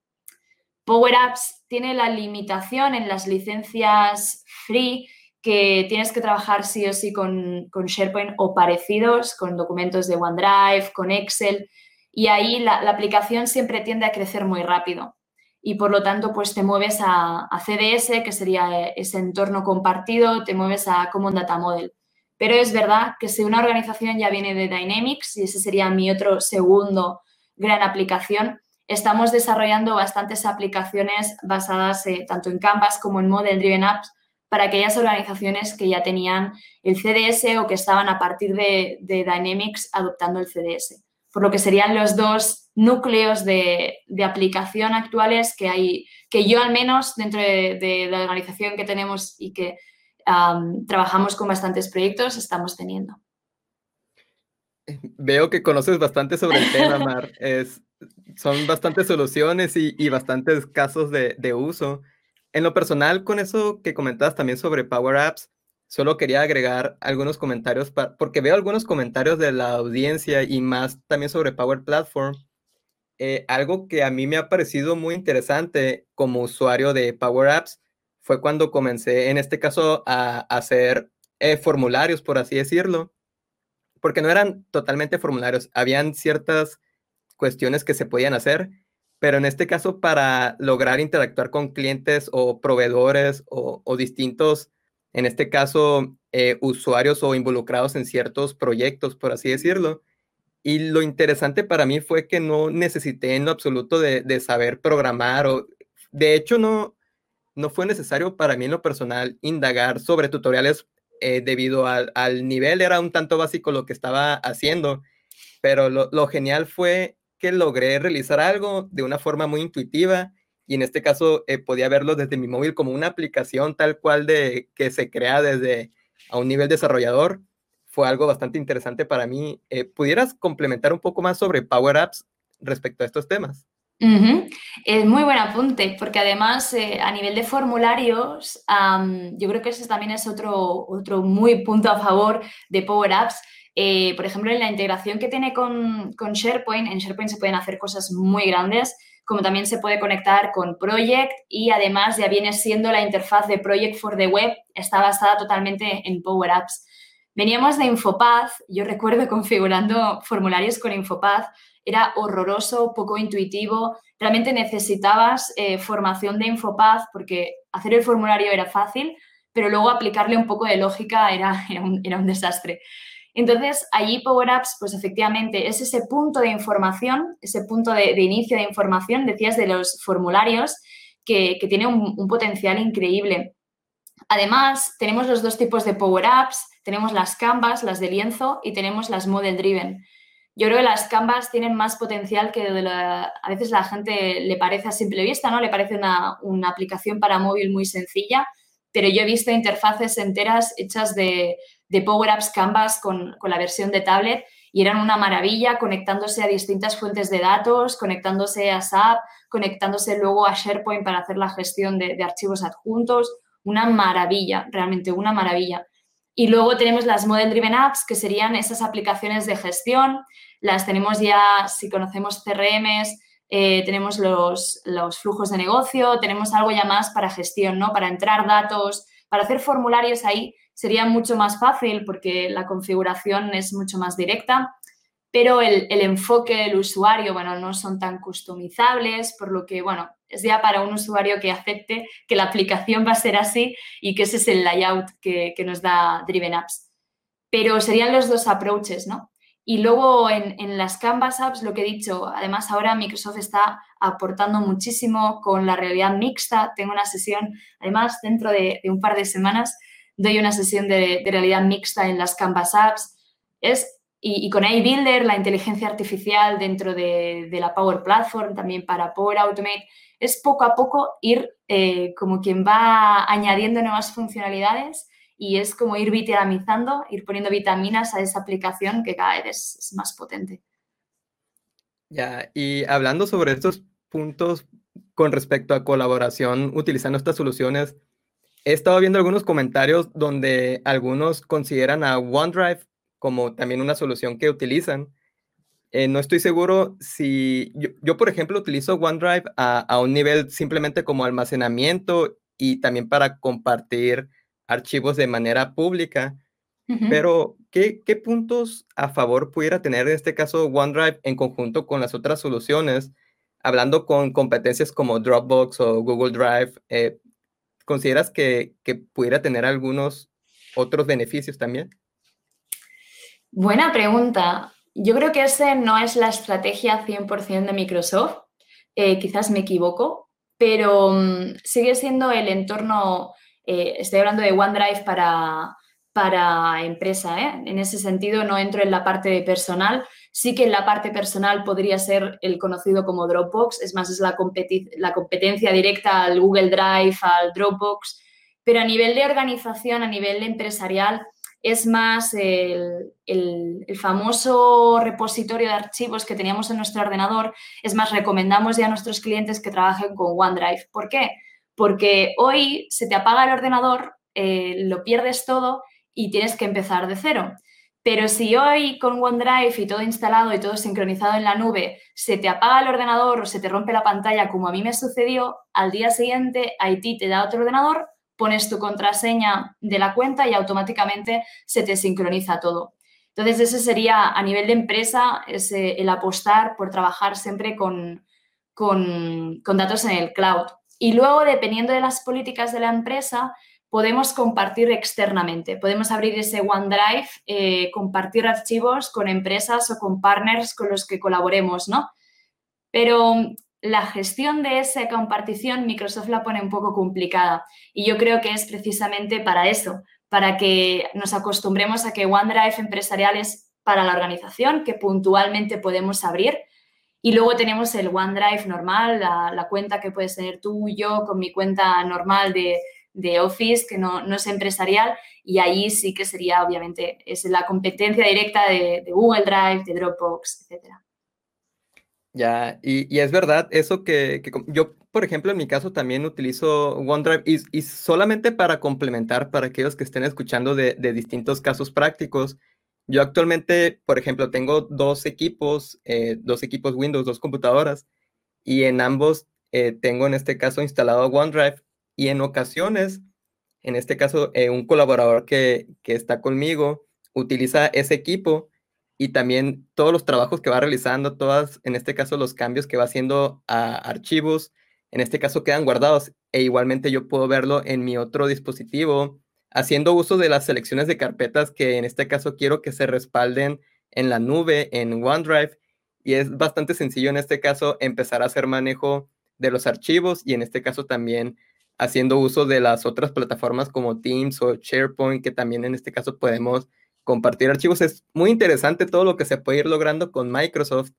Power Apps tiene la limitación en las licencias free que tienes que trabajar sí o sí con, SharePoint o parecidos, con documentos de OneDrive, con Excel, y ahí la, aplicación siempre tiende a crecer muy rápido. Y por lo tanto, pues te mueves a, CDS, que sería ese entorno compartido, te mueves a Common Data Model. Pero es verdad que si una organización ya viene de Dynamics, y ese sería mi otro segundo gran aplicación, estamos desarrollando bastantes aplicaciones basadas eh, tanto en Canvas como en Model Driven Apps para aquellas organizaciones que ya tenían el CDS o que estaban a partir de, Dynamics adoptando el CDS. Por lo que serían los dos núcleos de, aplicación actuales que hay, que yo al menos dentro de, la organización que tenemos y que trabajamos con bastantes proyectos, estamos teniendo. Veo que conoces bastante sobre el tema, Mar. Es, son bastantes soluciones y, bastantes casos de, de uso. En lo personal, con eso que comentabas también sobre Power Apps, solo quería agregar algunos comentarios, porque veo algunos comentarios de la audiencia y más también sobre Power Platform. Eh, algo que a mí me ha parecido muy interesante como usuario de Power Apps fue cuando comencé, en este caso, a, hacer eh, formularios, por así decirlo, porque no eran totalmente formularios, habían ciertas cuestiones que se podían hacer pero en este caso para lograr interactuar con clientes o proveedores o, distintos, en este caso, eh, usuarios o involucrados en ciertos proyectos, por así decirlo. Y lo interesante para mí fue que no necesité en lo absoluto de, saber programar o, de hecho, no, no fue necesario para mí en lo personal indagar sobre tutoriales eh, debido al, nivel, era un tanto básico lo que estaba haciendo, pero lo, lo genial fue que logré realizar algo de una forma muy intuitiva y en este caso eh, podía verlo desde mi móvil como una aplicación tal cual de que se crea desde a un nivel desarrollador. Fue algo bastante interesante para mí. Eh, ¿Pudieras complementar un poco más sobre Power Apps respecto a estos temas? Es muy buen apunte, porque además eh, a nivel de formularios, yo creo que ese también es otro, otro muy punto a favor de Power Apps, eh, por ejemplo, en la integración que tiene con, SharePoint, en SharePoint se pueden hacer cosas muy grandes, como también se puede conectar con Project y además ya viene siendo la interfaz de Project for the Web, está basada totalmente en Power Apps. Veníamos de Infopath, yo recuerdo configurando formularios con Infopath, era horroroso, poco intuitivo, realmente necesitabas eh, formación de Infopath porque hacer el formulario era fácil, pero luego aplicarle un poco de lógica era, era un desastre. Entonces, allí Power Apps, pues efectivamente, es ese punto de información, ese punto de, inicio de información, decías, de los formularios, que, tiene un, potencial increíble. Además, tenemos los dos tipos de Power Apps, tenemos las Canvas, las de lienzo, y tenemos las Model Driven. Yo creo que las Canvas tienen más potencial que a veces la gente le parece a simple vista, ¿no? Le parece una aplicación para móvil muy sencilla, pero yo he visto interfaces enteras hechas de, de Power Apps Canvas con, la versión de tablet y eran una maravilla conectándose a distintas fuentes de datos, conectándose a SAP, conectándose luego a SharePoint para hacer la gestión de, archivos adjuntos. Una maravilla, realmente una maravilla. Y luego tenemos las Model Driven Apps, que serían esas aplicaciones de gestión. Las tenemos ya, si conocemos CRMs, eh, tenemos los, los, flujos de negocio, tenemos algo ya más para gestión, ¿no? Para entrar datos, para hacer formularios ahí sería mucho más fácil porque la configuración es mucho más directa, pero el, enfoque del usuario, bueno, no son tan customizables, por lo que, bueno, es ya para un usuario que acepte que la aplicación va a ser así y que ese es el layout que, nos da Driven Apps. Pero serían los dos approaches, ¿no? Y luego en, en, las Canvas Apps, lo que he dicho, además ahora Microsoft está aportando muchísimo con la realidad mixta. Tengo una sesión, además dentro de, de un par de semanas, doy una sesión de, de, realidad mixta en las Canvas Apps. Es, y, y con iBuilder, la inteligencia artificial dentro de, de, la Power Platform, también para Power Automate, es poco a poco ir eh, como quien va añadiendo nuevas funcionalidades y es como ir vitaminizando, ir poniendo vitaminas a esa aplicación que cada vez es, más potente. Ya, y hablando sobre estos puntos con respecto a colaboración utilizando estas soluciones, he estado viendo algunos comentarios donde algunos consideran a OneDrive como también una solución que utilizan. Eh, no estoy seguro si yo, yo, por ejemplo, utilizo OneDrive a, a, un nivel simplemente como almacenamiento y también para compartir archivos de manera pública. Uh -huh. Pero, ¿qué, ¿qué, puntos a favor pudiera tener en este caso OneDrive en conjunto con las otras soluciones? Hablando con competencias como Dropbox o Google Drive, eh, ¿consideras que, pudiera tener algunos otros beneficios también? Buena pregunta. Yo creo que ese no es la estrategia 100% de Microsoft. Eh, quizás me equivoco, pero um, sigue siendo el entorno eh, estoy hablando de OneDrive para, para empresa. ¿eh? En ese sentido, no entro en la parte personal. Sí que en la parte personal podría ser el conocido como Dropbox, es más, es la, la competencia directa al Google Drive, al Dropbox, pero a nivel de organización, a nivel empresarial, es más el, el, famoso repositorio de archivos que teníamos en nuestro ordenador, es más, recomendamos ya a nuestros clientes que trabajen con OneDrive. ¿Por qué? porque hoy se te apaga el ordenador, eh, lo pierdes todo y tienes que empezar de cero. Pero si hoy con OneDrive y todo instalado y todo sincronizado en la nube, se te apaga el ordenador o se te rompe la pantalla, como a mí me sucedió, al día siguiente IT te da otro ordenador, pones tu contraseña de la cuenta y automáticamente se te sincroniza todo. Entonces, ese sería a nivel de empresa el apostar por trabajar siempre con, con, con datos en el cloud. Y luego, dependiendo de las políticas de la empresa, podemos compartir externamente. Podemos abrir ese OneDrive, eh, compartir archivos con empresas o con partners con los que colaboremos, ¿no? Pero la gestión de esa compartición Microsoft la pone un poco complicada y yo creo que es precisamente para eso, para que nos acostumbremos a que OneDrive empresarial es para la organización, que puntualmente podemos abrir, y luego tenemos el OneDrive normal, la, la, cuenta que puedes tener tú yo con mi cuenta normal de, de Office, que no, no, es empresarial, y ahí sí que sería, obviamente, es la competencia directa de, de Google Drive, de Dropbox, etc. Ya, y, y, es verdad, eso que, que, yo, por ejemplo, en mi caso también utilizo OneDrive y, y solamente para complementar para aquellos que estén escuchando de, de distintos casos prácticos, yo actualmente, por ejemplo, tengo dos equipos, eh, dos equipos Windows, dos computadoras, y en ambos eh, tengo en este caso instalado OneDrive y en ocasiones, en este caso, eh, un colaborador que, que, está conmigo utiliza ese equipo y también todos los trabajos que va realizando, todas, en este caso, los cambios que va haciendo a archivos, en este caso quedan guardados e igualmente yo puedo verlo en mi otro dispositivo haciendo uso de las selecciones de carpetas que en este caso quiero que se respalden en la nube, en OneDrive, y es bastante sencillo en este caso empezar a hacer manejo de los archivos y en este caso también haciendo uso de las otras plataformas como Teams o SharePoint, que también en este caso podemos compartir archivos. Es muy interesante todo lo que se puede ir logrando con Microsoft,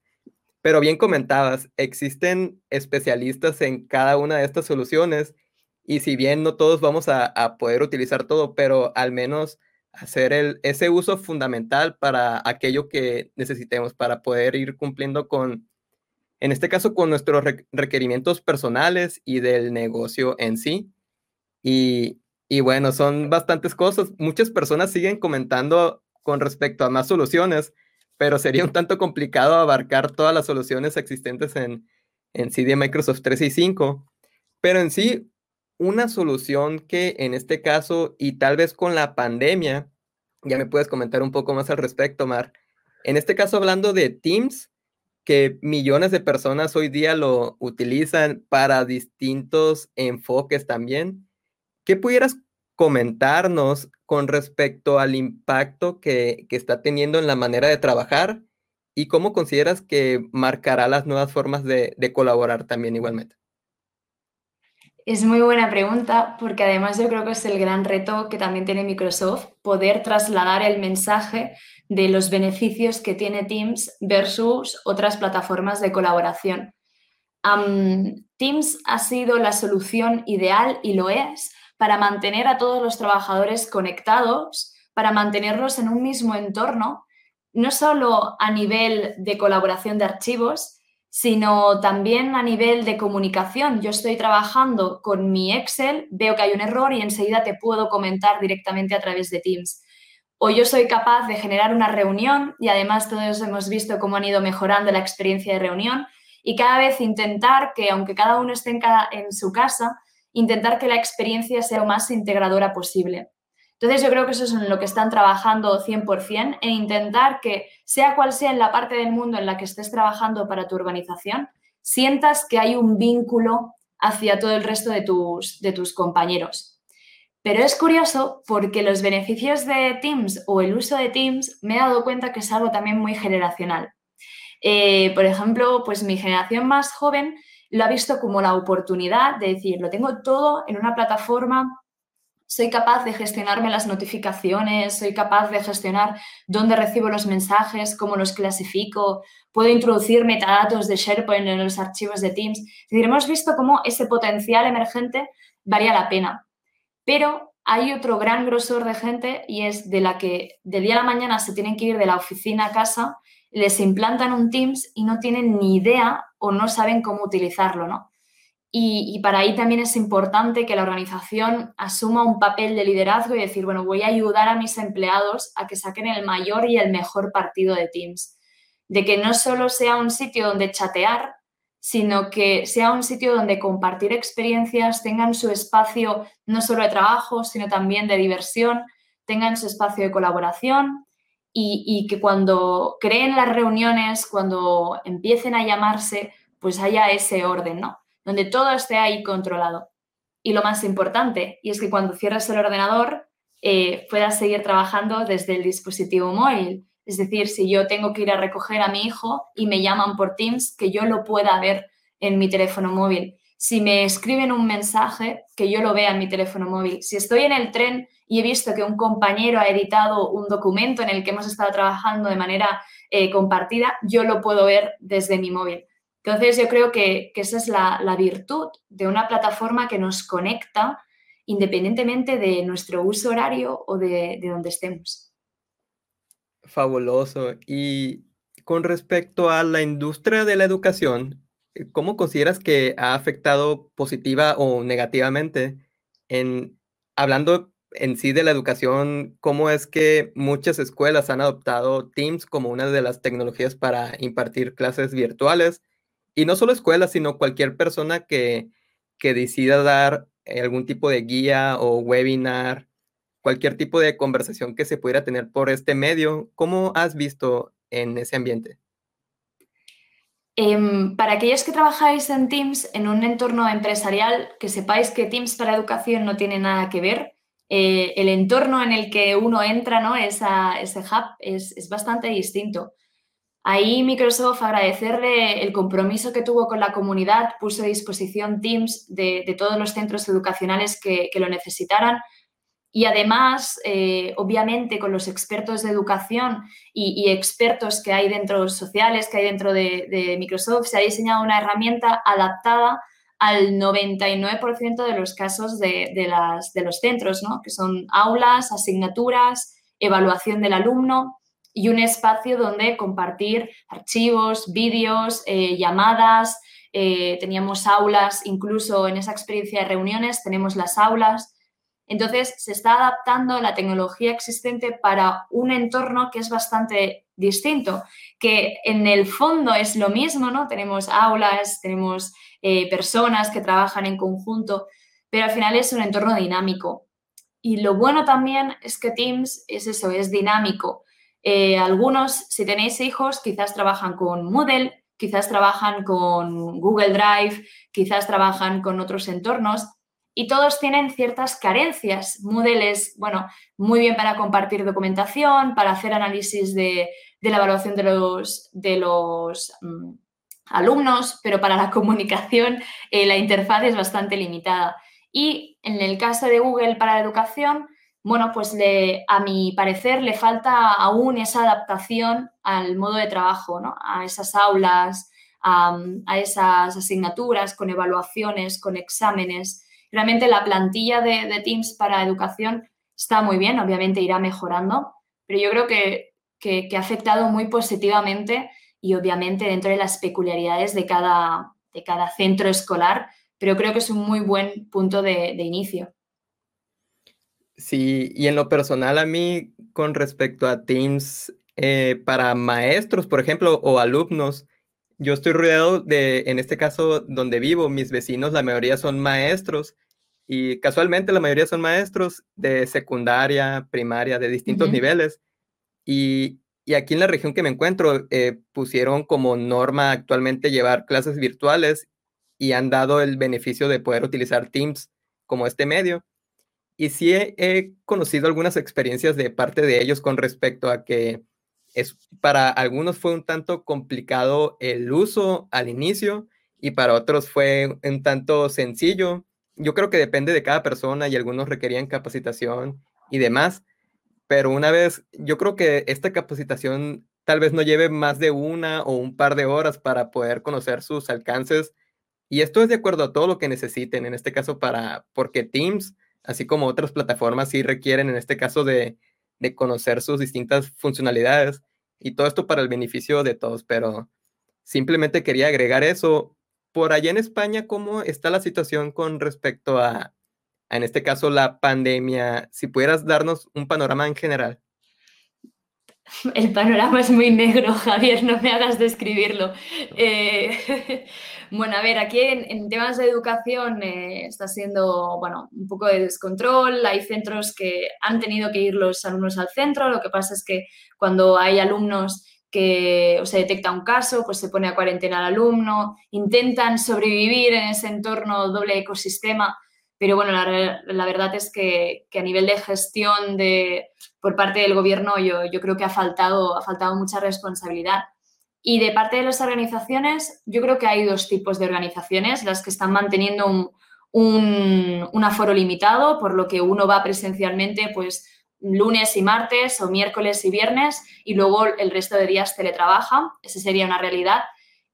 pero bien comentabas, existen especialistas en cada una de estas soluciones y si bien no todos vamos a, poder utilizar todo, pero al menos hacer el, ese uso fundamental para aquello que necesitemos para poder ir cumpliendo con, en este caso, con nuestros requerimientos personales y del negocio en sí. Y, y bueno, son bastantes cosas. Muchas personas siguen comentando con respecto a más soluciones, pero sería un tanto complicado abarcar todas las soluciones existentes en, en sí de Microsoft 365. Pero en sí, una solución que en este caso, y tal vez con la pandemia, ya me puedes comentar un poco más al respecto, Mar. En este caso, hablando de Teams, que millones de personas hoy día lo utilizan para distintos enfoques también. ¿Qué pudieras comentarnos con respecto al impacto que, está teniendo en la manera de trabajar y cómo consideras que marcará las nuevas formas de, de colaborar también igualmente. Es muy buena pregunta porque además yo creo que es el gran reto que también tiene Microsoft, poder trasladar el mensaje de los beneficios que tiene Teams versus otras plataformas de colaboración. Teams ha sido la solución ideal y lo es para mantener a todos los trabajadores conectados, para mantenerlos en un mismo entorno, no solo a nivel de colaboración de archivos, sino también a nivel de comunicación. Yo estoy trabajando con mi Excel, veo que hay un error y enseguida te puedo comentar directamente a través de Teams. O yo soy capaz de generar una reunión y además todos hemos visto cómo han ido mejorando la experiencia de reunión y cada vez intentar que, aunque cada uno esté en, en su casa, intentar que la experiencia sea lo más integradora posible. Entonces yo creo que eso es en lo que están trabajando 100%, en intentar que sea cual sea en la parte del mundo en la que estés trabajando para tu organización, sientas que hay un vínculo hacia todo el resto de tus, de tus compañeros. Pero es curioso porque los beneficios de Teams o el uso de Teams me he dado cuenta que es algo también muy generacional. Eh, por ejemplo, pues mi generación más joven lo ha visto como la oportunidad de decir, lo tengo todo en una plataforma soy capaz de gestionarme las notificaciones, soy capaz de gestionar dónde recibo los mensajes, cómo los clasifico, puedo introducir metadatos de SharePoint en los archivos de Teams. Es decir, hemos visto cómo ese potencial emergente valía la pena. Pero hay otro gran grosor de gente y es de la que de día a la mañana se tienen que ir de la oficina a casa, les implantan un Teams y no tienen ni idea o no saben cómo utilizarlo, ¿no? Y, para ahí también es importante que la organización asuma un papel de liderazgo y decir, bueno, voy a ayudar a mis empleados a que saquen el mayor y el mejor partido de Teams. De que no solo sea un sitio donde chatear, sino que sea un sitio donde compartir experiencias, tengan su espacio no solo de trabajo, sino también de diversión, tengan su espacio de colaboración y, y que cuando creen las reuniones, cuando empiecen a llamarse, pues haya ese orden, ¿no? Donde todo esté ahí controlado. Y lo más importante, y es que cuando cierres el ordenador eh, puedas seguir trabajando desde el dispositivo móvil. Es decir, si yo tengo que ir a recoger a mi hijo y me llaman por Teams, que yo lo pueda ver en mi teléfono móvil. Si me escriben un mensaje, que yo lo vea en mi teléfono móvil. Si estoy en el tren y he visto que un compañero ha editado un documento en el que hemos estado trabajando de manera eh, compartida, yo lo puedo ver desde mi móvil. Entonces, yo creo que, esa es la, virtud de una plataforma que nos conecta independientemente de nuestro uso horario o de, de donde estemos. Fabuloso. Y con respecto a la industria de la educación, ¿cómo consideras que ha afectado positiva o negativamente en hablando en sí de la educación, cómo es que muchas escuelas han adoptado Teams como una de las tecnologías para impartir clases virtuales y no solo escuelas, sino cualquier persona que, que decida dar algún tipo de guía o webinar, cualquier tipo de conversación que se pudiera tener por este medio. ¿Cómo has visto en ese ambiente? Em, para aquellos que trabajáis en Teams, en un entorno empresarial, que sepáis que Teams para educación no tiene nada que ver. Eh, el entorno en el que uno entra, ¿no? Esa, ese hub es, es bastante distinto. Ahí Microsoft agradecerle el compromiso que tuvo con la comunidad, puso a disposición Teams de, todos los centros educacionales que, lo necesitaran y además, eh, obviamente, con los expertos de educación y, expertos que hay dentro sociales, que hay dentro de, Microsoft, se ha diseñado una herramienta adaptada al 99% de los casos de, de los centros, ¿no? que son aulas, asignaturas, evaluación del alumno y un espacio donde compartir archivos, vídeos, eh, llamadas. Eh, teníamos aulas, incluso en esa experiencia de reuniones tenemos las aulas. Entonces, se está adaptando la tecnología existente para un entorno que es bastante distinto, que en el fondo es lo mismo, ¿no? Tenemos aulas, tenemos eh, personas que trabajan en conjunto, pero al final es un entorno dinámico. Y lo bueno también es que Teams es eso, es dinámico. Eh, algunos, si tenéis hijos, quizás trabajan con Moodle, quizás trabajan con Google Drive, quizás trabajan con otros entornos y todos tienen ciertas carencias. Moodle es, bueno, muy bien para compartir documentación, para hacer análisis de, la evaluación de los, mm, alumnos, pero para la comunicación eh, la interfaz es bastante limitada. Y en el caso de Google para la educación, bueno, pues a mi parecer le falta aún esa adaptación al modo de trabajo, a esas aulas, a, esas asignaturas con evaluaciones, con exámenes. Realmente la plantilla de, Teams para educación está muy bien, obviamente irá mejorando, pero yo creo que, que, ha afectado muy positivamente y obviamente dentro de las peculiaridades de cada, de cada centro escolar, pero creo que es un muy buen punto de inicio. Sí, y en lo personal a mí con respecto a Teams eh, para maestros, por ejemplo, o alumnos, yo estoy rodeado de, en este caso, donde vivo, mis vecinos, la mayoría son maestros y casualmente la mayoría son maestros de secundaria, primaria, de distintos niveles. Y, aquí en la región que me encuentro, eh, pusieron como norma actualmente llevar clases virtuales y han dado el beneficio de poder utilizar Teams como este medio. Y sí he, conocido algunas experiencias de parte de ellos con respecto a que es, para algunos fue un tanto complicado el uso al inicio y para otros fue un tanto sencillo. Yo creo que depende de cada persona y algunos requerían capacitación y demás, pero una vez, yo creo que esta capacitación tal vez no lleve más de una o un par de horas para poder conocer sus alcances y esto es de acuerdo a todo lo que necesiten, en este caso para, porque Teams así como otras plataformas sí requieren en este caso de, conocer sus distintas funcionalidades y todo esto para el beneficio de todos, pero simplemente quería agregar eso. Por allá en España, ¿cómo está la situación con respecto a, en este caso, la pandemia? Si pudieras darnos un panorama en general. El panorama es muy negro, Javier, no me hagas describirlo. Eh, bueno, a ver, aquí en, temas de educación eh, está siendo, bueno, un poco de descontrol. Hay centros que han tenido que ir los alumnos al centro. Lo que pasa es que cuando hay alumnos que se detecta un caso, pues se pone a cuarentena al alumno, intentan sobrevivir en ese entorno doble ecosistema pero bueno, la, verdad es que, a nivel de gestión de, por parte del gobierno yo, yo creo que ha faltado, ha faltado mucha responsabilidad. Y de parte de las organizaciones, yo creo que hay dos tipos de organizaciones, las que están manteniendo un, un, aforo limitado, por lo que uno va presencialmente pues lunes y martes o miércoles y viernes y luego el resto de días teletrabaja. Esa sería una realidad.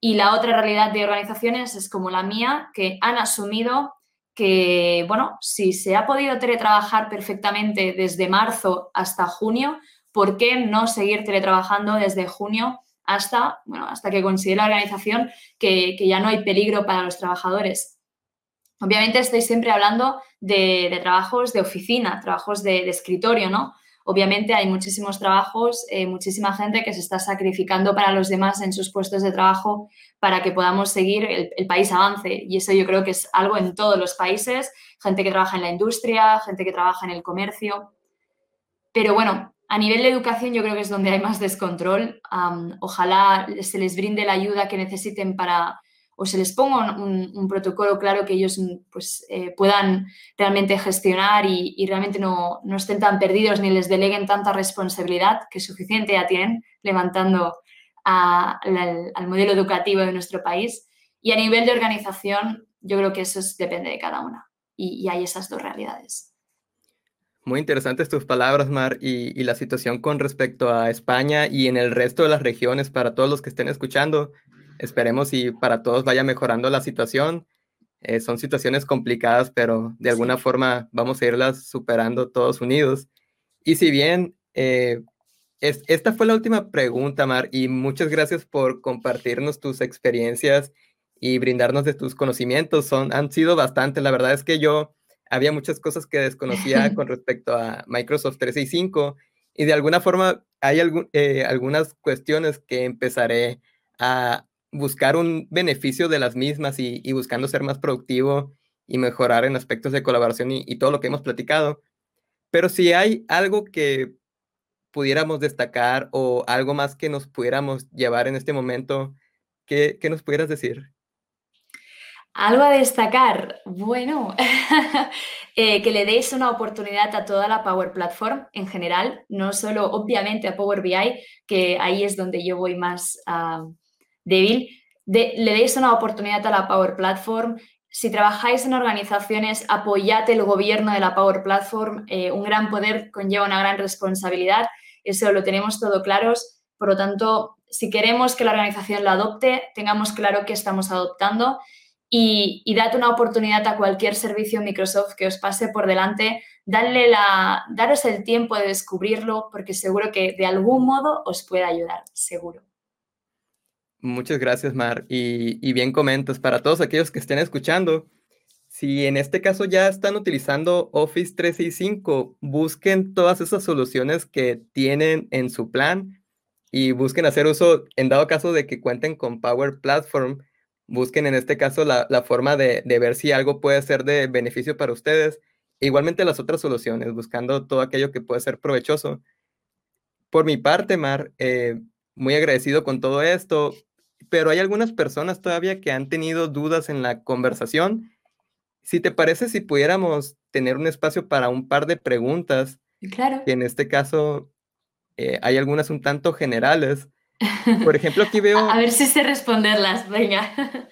Y la otra realidad de organizaciones es como la mía, que han asumido que, bueno, si se ha podido teletrabajar perfectamente desde marzo hasta junio, ¿por qué no seguir teletrabajando desde junio hasta, bueno, hasta que considere la organización que, ya no hay peligro para los trabajadores? Obviamente estoy siempre hablando de, trabajos de oficina, trabajos de escritorio, ¿no? Obviamente hay muchísimos trabajos, eh, muchísima gente que se está sacrificando para los demás en sus puestos de trabajo para que podamos seguir, el, el, país avance. Y eso yo creo que es algo en todos los países, gente que trabaja en la industria, gente que trabaja en el comercio. Pero bueno, a nivel de educación yo creo que es donde hay más descontrol. ojalá se les brinde la ayuda que necesiten para, o se les ponga un, protocolo claro que ellos pues, eh, puedan realmente gestionar y, realmente no, estén tan perdidos ni les deleguen tanta responsabilidad que suficiente ya tienen levantando al modelo educativo de nuestro país. Y a nivel de organización, yo creo que eso depende de cada una y, hay esas dos realidades. Muy interesantes tus palabras, Mar, y, y, la situación con respecto a España y en el resto de las regiones para todos los que estén escuchando. Esperemos y para todos vaya mejorando la situación. Eh, son situaciones complicadas, pero de alguna forma vamos a irlas superando todos unidos. Y si bien eh, esta fue la última pregunta, Mar, y muchas gracias por compartirnos tus experiencias y brindarnos de tus conocimientos. Son, han sido bastante. La verdad es que yo había muchas cosas que desconocía con respecto a Microsoft 365 y de alguna forma hay eh, algunas cuestiones que empezaré a, buscar un beneficio de las mismas y, buscando ser más productivo y mejorar en aspectos de colaboración y, todo lo que hemos platicado. Pero si hay algo que pudiéramos destacar o algo más que nos pudiéramos llevar en este momento, ¿qué, nos pudieras decir? Algo a destacar, bueno, eh, que le deis una oportunidad a toda la Power Platform en general, no solo obviamente a Power BI, que ahí es donde yo voy más ah, débil, le deis una oportunidad a la Power Platform. Si trabajáis en organizaciones, apoyad el gobierno de la Power Platform. Eh, un gran poder conlleva una gran responsabilidad. Eso lo tenemos todo claros. Por lo tanto, si queremos que la organización lo adopte, tengamos claro que estamos adoptando y, y dad una oportunidad a cualquier servicio Microsoft que os pase por delante. Dadle la, daros el tiempo de descubrirlo porque seguro que de algún modo os puede ayudar, seguro. Muchas gracias, Mar. Y, y, bien comentas, para todos aquellos que estén escuchando, si en este caso ya están utilizando Office 365, busquen todas esas soluciones que tienen en su plan y busquen hacer uso, en dado caso de que cuenten con Power Platform, busquen en este caso la, la forma de, de, ver si algo puede ser de beneficio para ustedes. igualmente las otras soluciones, buscando todo aquello que puede ser provechoso. Por mi parte, Mar, eh, muy agradecido con todo esto pero hay algunas personas todavía que han tenido dudas en la conversación. Si te parece, si pudiéramos tener un espacio para un par de preguntas. Claro. Que en este caso eh, hay algunas un tanto generales. Por ejemplo, aquí veo... A ver si sé responderlas, venga.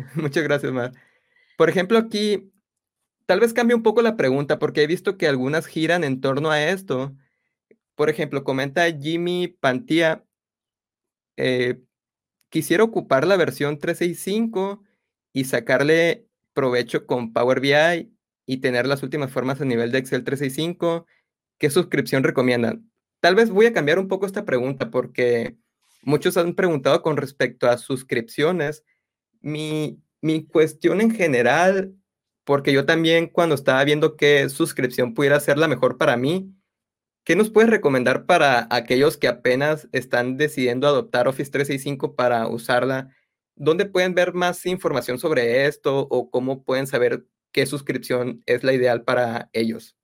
Muchas gracias, Mar. Por ejemplo, aquí tal vez cambie un poco la pregunta porque he visto que algunas giran en torno a esto. Por ejemplo, comenta Jimmy Pantía, eh, quisiera ocupar la versión 365 y sacarle provecho con Power BI y tener las últimas formas a nivel de Excel 365, ¿qué suscripción recomiendan? Tal vez voy a cambiar un poco esta pregunta porque muchos han preguntado con respecto a suscripciones. Mi, mi cuestión en general, porque yo también cuando estaba viendo qué suscripción pudiera ser la mejor para mí, ¿Qué nos puedes recomendar para aquellos que apenas están decidiendo adoptar Office 365 para usarla? ¿Dónde pueden ver más información sobre esto o cómo pueden saber qué suscripción es la ideal para ellos?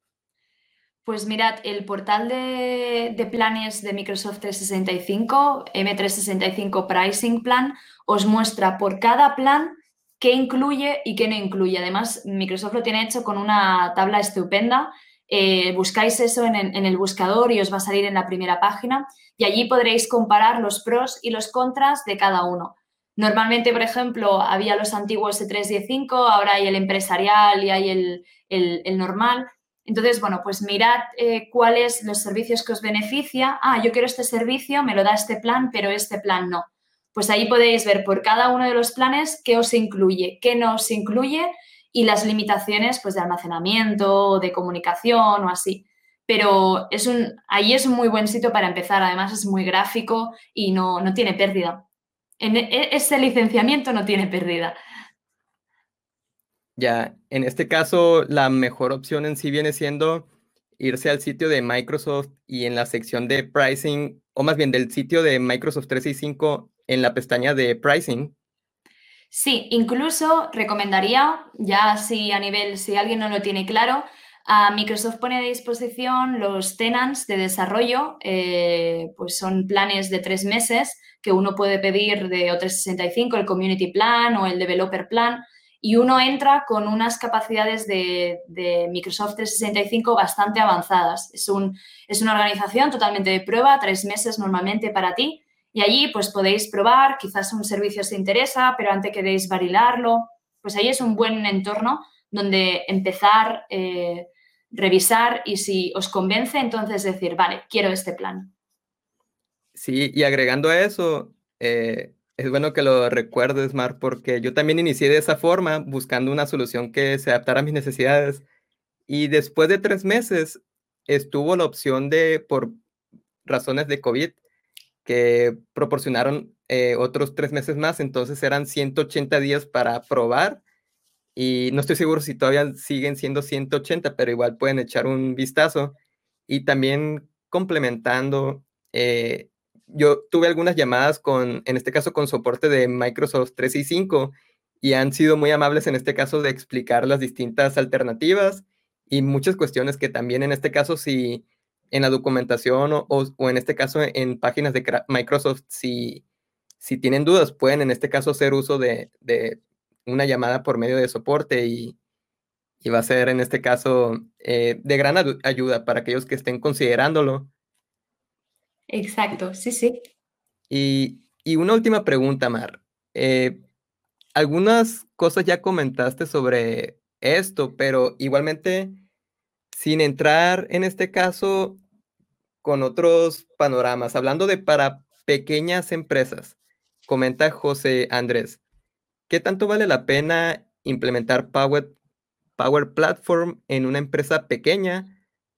Pues mirad, el portal de, de, planes de Microsoft 365, M365 Pricing Plan, os muestra por cada plan qué incluye y qué no incluye. Además, Microsoft lo tiene hecho con una tabla estupenda eh, buscáis eso en, el buscador y os va a salir en la primera página y allí podréis comparar los pros y los contras de cada uno. Normalmente, por ejemplo, había los antiguos E315, ahora hay el empresarial y hay el normal. Entonces, bueno, pues mirad eh, cuáles los servicios que os beneficia. Ah, yo quiero este servicio, me lo da este plan, pero este plan no. Pues ahí podéis ver por cada uno de los planes qué os incluye, qué no os incluye y las limitaciones pues, de almacenamiento, de comunicación o así. Pero es un, ahí es un muy buen sitio para empezar. Además es muy gráfico y no, no tiene pérdida. En e, ese licenciamiento no tiene pérdida. Ya, en este caso, la mejor opción en sí viene siendo irse al sitio de Microsoft y en la sección de pricing, o más bien del sitio de Microsoft 365 en la pestaña de pricing, Sí, incluso recomendaría, ya si a nivel, si alguien no lo tiene claro, a Microsoft pone a disposición los tenants de desarrollo, eh, pues son planes de tres meses que uno puede pedir de O365, el Community Plan o el Developer Plan, y uno entra con unas capacidades de, de Microsoft 365 bastante avanzadas. Es, un, es una organización totalmente de prueba, tres meses normalmente para ti, y allí pues podéis probar, quizás un servicio os interesa, pero antes queréis validarlo. Pues ahí es un buen entorno donde empezar, eh, revisar y si os convence, entonces decir, vale, quiero este plan. Sí, y agregando a eso, eh, es bueno que lo recuerdes, Mar, porque yo también inicié de esa forma, buscando una solución que se adaptara a mis necesidades. Y después de tres meses, estuvo la opción de, por razones de COVID, que proporcionaron eh, otros tres meses más, entonces eran 180 días para probar y no estoy seguro si todavía siguen siendo 180, pero igual pueden echar un vistazo. Y también complementando, eh, yo tuve algunas llamadas con, en este caso, con soporte de Microsoft 365 y han sido muy amables en este caso de explicar las distintas alternativas y muchas cuestiones que también en este caso si en la documentación o, en este caso en páginas de Microsoft, si, si tienen dudas, pueden en este caso hacer uso de, una llamada por medio de soporte y, va a ser en este caso eh, de gran ayuda para aquellos que estén considerándolo. Exacto, sí, sí. Y, una última pregunta, Mar. Eh, algunas cosas ya comentaste sobre esto, pero igualmente, sin entrar en este caso con otros panoramas, hablando de para pequeñas empresas, comenta José Andrés, ¿qué tanto vale la pena implementar Power, Power Platform en una empresa pequeña,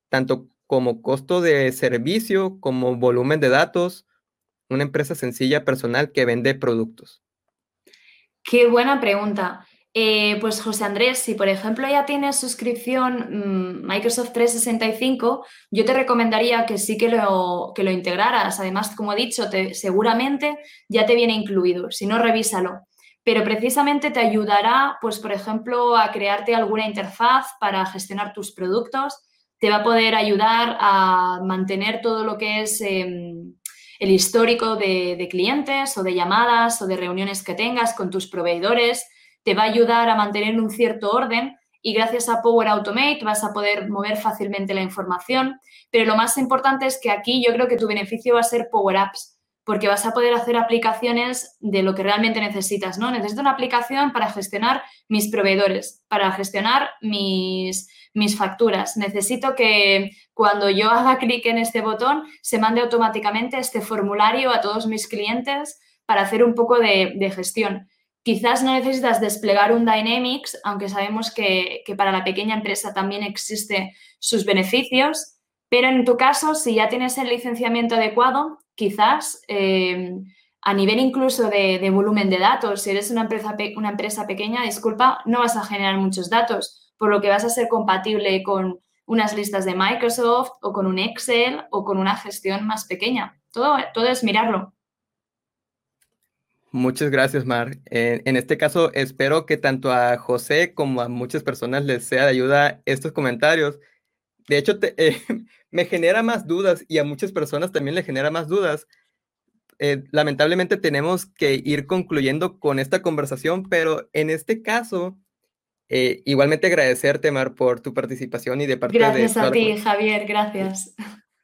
tanto como costo de servicio, como volumen de datos, una empresa sencilla personal que vende productos? Qué buena pregunta. Eh, pues José Andrés, si por ejemplo ya tienes suscripción mm, Microsoft 365, yo te recomendaría que sí que lo, que lo integraras. Además, como he dicho, te, seguramente ya te viene incluido. Si no, revísalo. Pero precisamente te ayudará, pues por ejemplo, a crearte alguna interfaz para gestionar tus productos. Te va a poder ayudar a mantener todo lo que es em, el histórico de clientes o de llamadas o de reuniones que tengas con tus proveedores te va a ayudar a mantener un cierto orden y gracias a Power Automate vas a poder mover fácilmente la información. Pero lo más importante es que aquí yo creo que tu beneficio va a ser Power Apps, porque vas a poder hacer aplicaciones de lo que realmente necesitas, ¿no? Necesito una aplicación para gestionar mis proveedores, para gestionar mis, mis facturas. Necesito que cuando yo haga clic en este botón se mande automáticamente este formulario a todos mis clientes para hacer un poco de, de gestión. Quizás no necesitas desplegar un Dynamics, aunque sabemos que, para la pequeña empresa también existe sus beneficios, pero en tu caso, si ya tienes el licenciamiento adecuado, quizás eh, a nivel incluso de, volumen de datos, si eres una empresa, una empresa pequeña, disculpa, no vas a generar muchos datos, por lo que vas a ser compatible con unas listas de Microsoft o con un Excel o con una gestión más pequeña. Todo, todo es mirarlo. Muchas gracias, Mar. en este caso, espero que tanto a José como a muchas personas les sea de ayuda estos comentarios. De hecho, eh, me genera más dudas y a muchas personas también le genera más dudas. Eh, lamentablemente tenemos que ir concluyendo con esta conversación, pero en este caso, eh, igualmente agradecerte, Mar, por tu participación y de parte gracias de... Gracias a ti, Javier, gracias.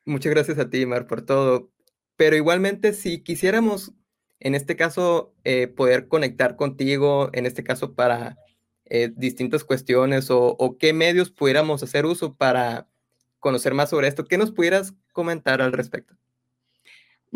Muchas gracias a ti, Mar, por todo. Pero igualmente, si quisiéramos en este caso, eh, poder conectar contigo, en este caso para eh, distintas cuestiones o, qué medios pudiéramos hacer uso para conocer más sobre esto. ¿Qué nos pudieras comentar al respecto?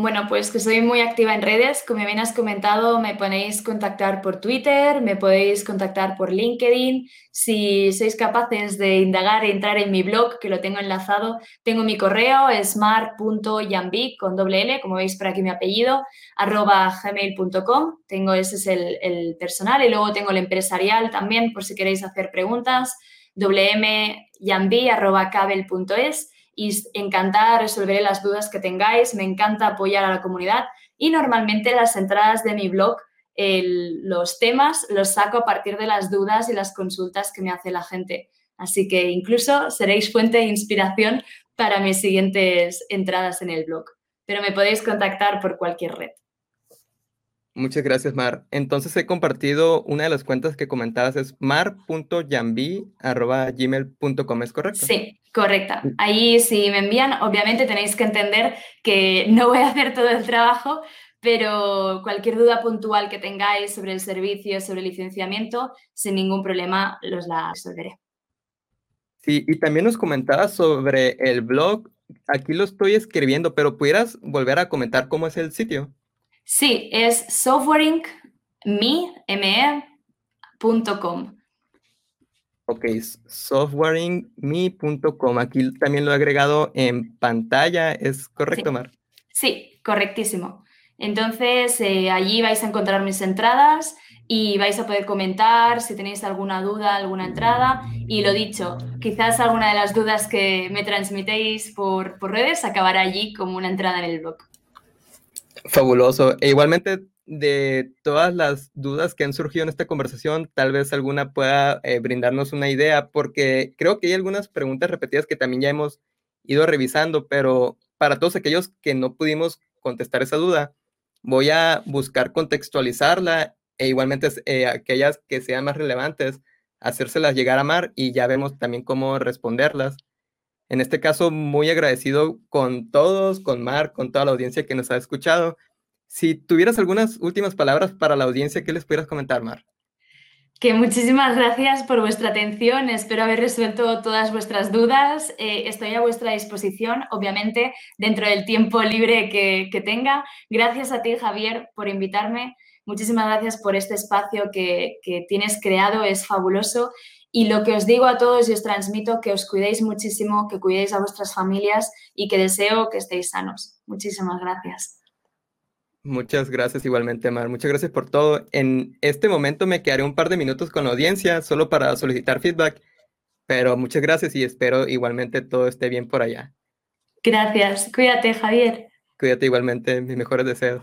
Bueno, pues que soy muy activa en redes. Como bien has comentado, me podéis contactar por Twitter, me podéis contactar por LinkedIn. Si sois capaces de indagar e entrar en mi blog, que lo tengo enlazado, tengo mi correo, smart.yambi con doble L, como veis por aquí mi apellido, arroba gmail.com. Tengo ese es el, el, personal y luego tengo el empresarial también, por si queréis hacer preguntas, wmyambi.cabel.es y encantada resolveré las dudas que tengáis, me encanta apoyar a la comunidad y normalmente las entradas de mi blog, los temas los saco a partir de las dudas y las consultas que me hace la gente. Así que incluso seréis fuente de inspiración para mis siguientes entradas en el blog. Pero me podéis contactar por cualquier red. Muchas gracias, Mar. Entonces he compartido una de las cuentas que comentabas, es mar.yambi.gmail.com, ¿es correcto? Sí, correcta. Ahí si me envían, obviamente tenéis que entender que no voy a hacer todo el trabajo, pero cualquier duda puntual que tengáis sobre el servicio, sobre el licenciamiento, sin ningún problema los la resolveré. Sí, y también nos comentabas sobre el blog. Aquí lo estoy escribiendo, pero ¿pudieras volver a comentar cómo es el sitio? Sí, es softwaringme.com. Ok, softwaringme.com. Aquí también lo he agregado en pantalla. ¿Es correcto, Mar? Sí, correctísimo. Entonces, eh, allí vais a encontrar mis entradas y vais a poder comentar si tenéis alguna duda, alguna entrada. Y lo dicho, quizás alguna de las dudas que me transmitéis por, por redes acabará allí como una entrada en el blog. Fabuloso. E igualmente, de todas las dudas que han surgido en esta conversación, tal vez alguna pueda eh, brindarnos una idea, porque creo que hay algunas preguntas repetidas que también ya hemos ido revisando, pero para todos aquellos que no pudimos contestar esa duda, voy a buscar contextualizarla e igualmente eh, aquellas que sean más relevantes, hacérselas llegar a Mar y ya vemos también cómo responderlas. En este caso, muy agradecido con todos, con Mar, con toda la audiencia que nos ha escuchado. Si tuvieras algunas últimas palabras para la audiencia, ¿qué les pudieras comentar, Mar? Que muchísimas gracias por vuestra atención. Espero haber resuelto todas vuestras dudas. Eh, estoy a vuestra disposición, obviamente, dentro del tiempo libre que, tenga. Gracias a ti, Javier, por invitarme. Muchísimas gracias por este espacio que, que tienes creado. Es fabuloso. Y lo que os digo a todos y os transmito, que os cuidéis muchísimo, que cuidéis a vuestras familias y que deseo que estéis sanos. Muchísimas gracias. Muchas gracias igualmente, Mar. Muchas gracias por todo. En este momento me quedaré un par de minutos con la audiencia solo para solicitar feedback, pero muchas gracias y espero igualmente todo esté bien por allá. Gracias. Cuídate, Javier. Cuídate igualmente. Mis mejores deseos.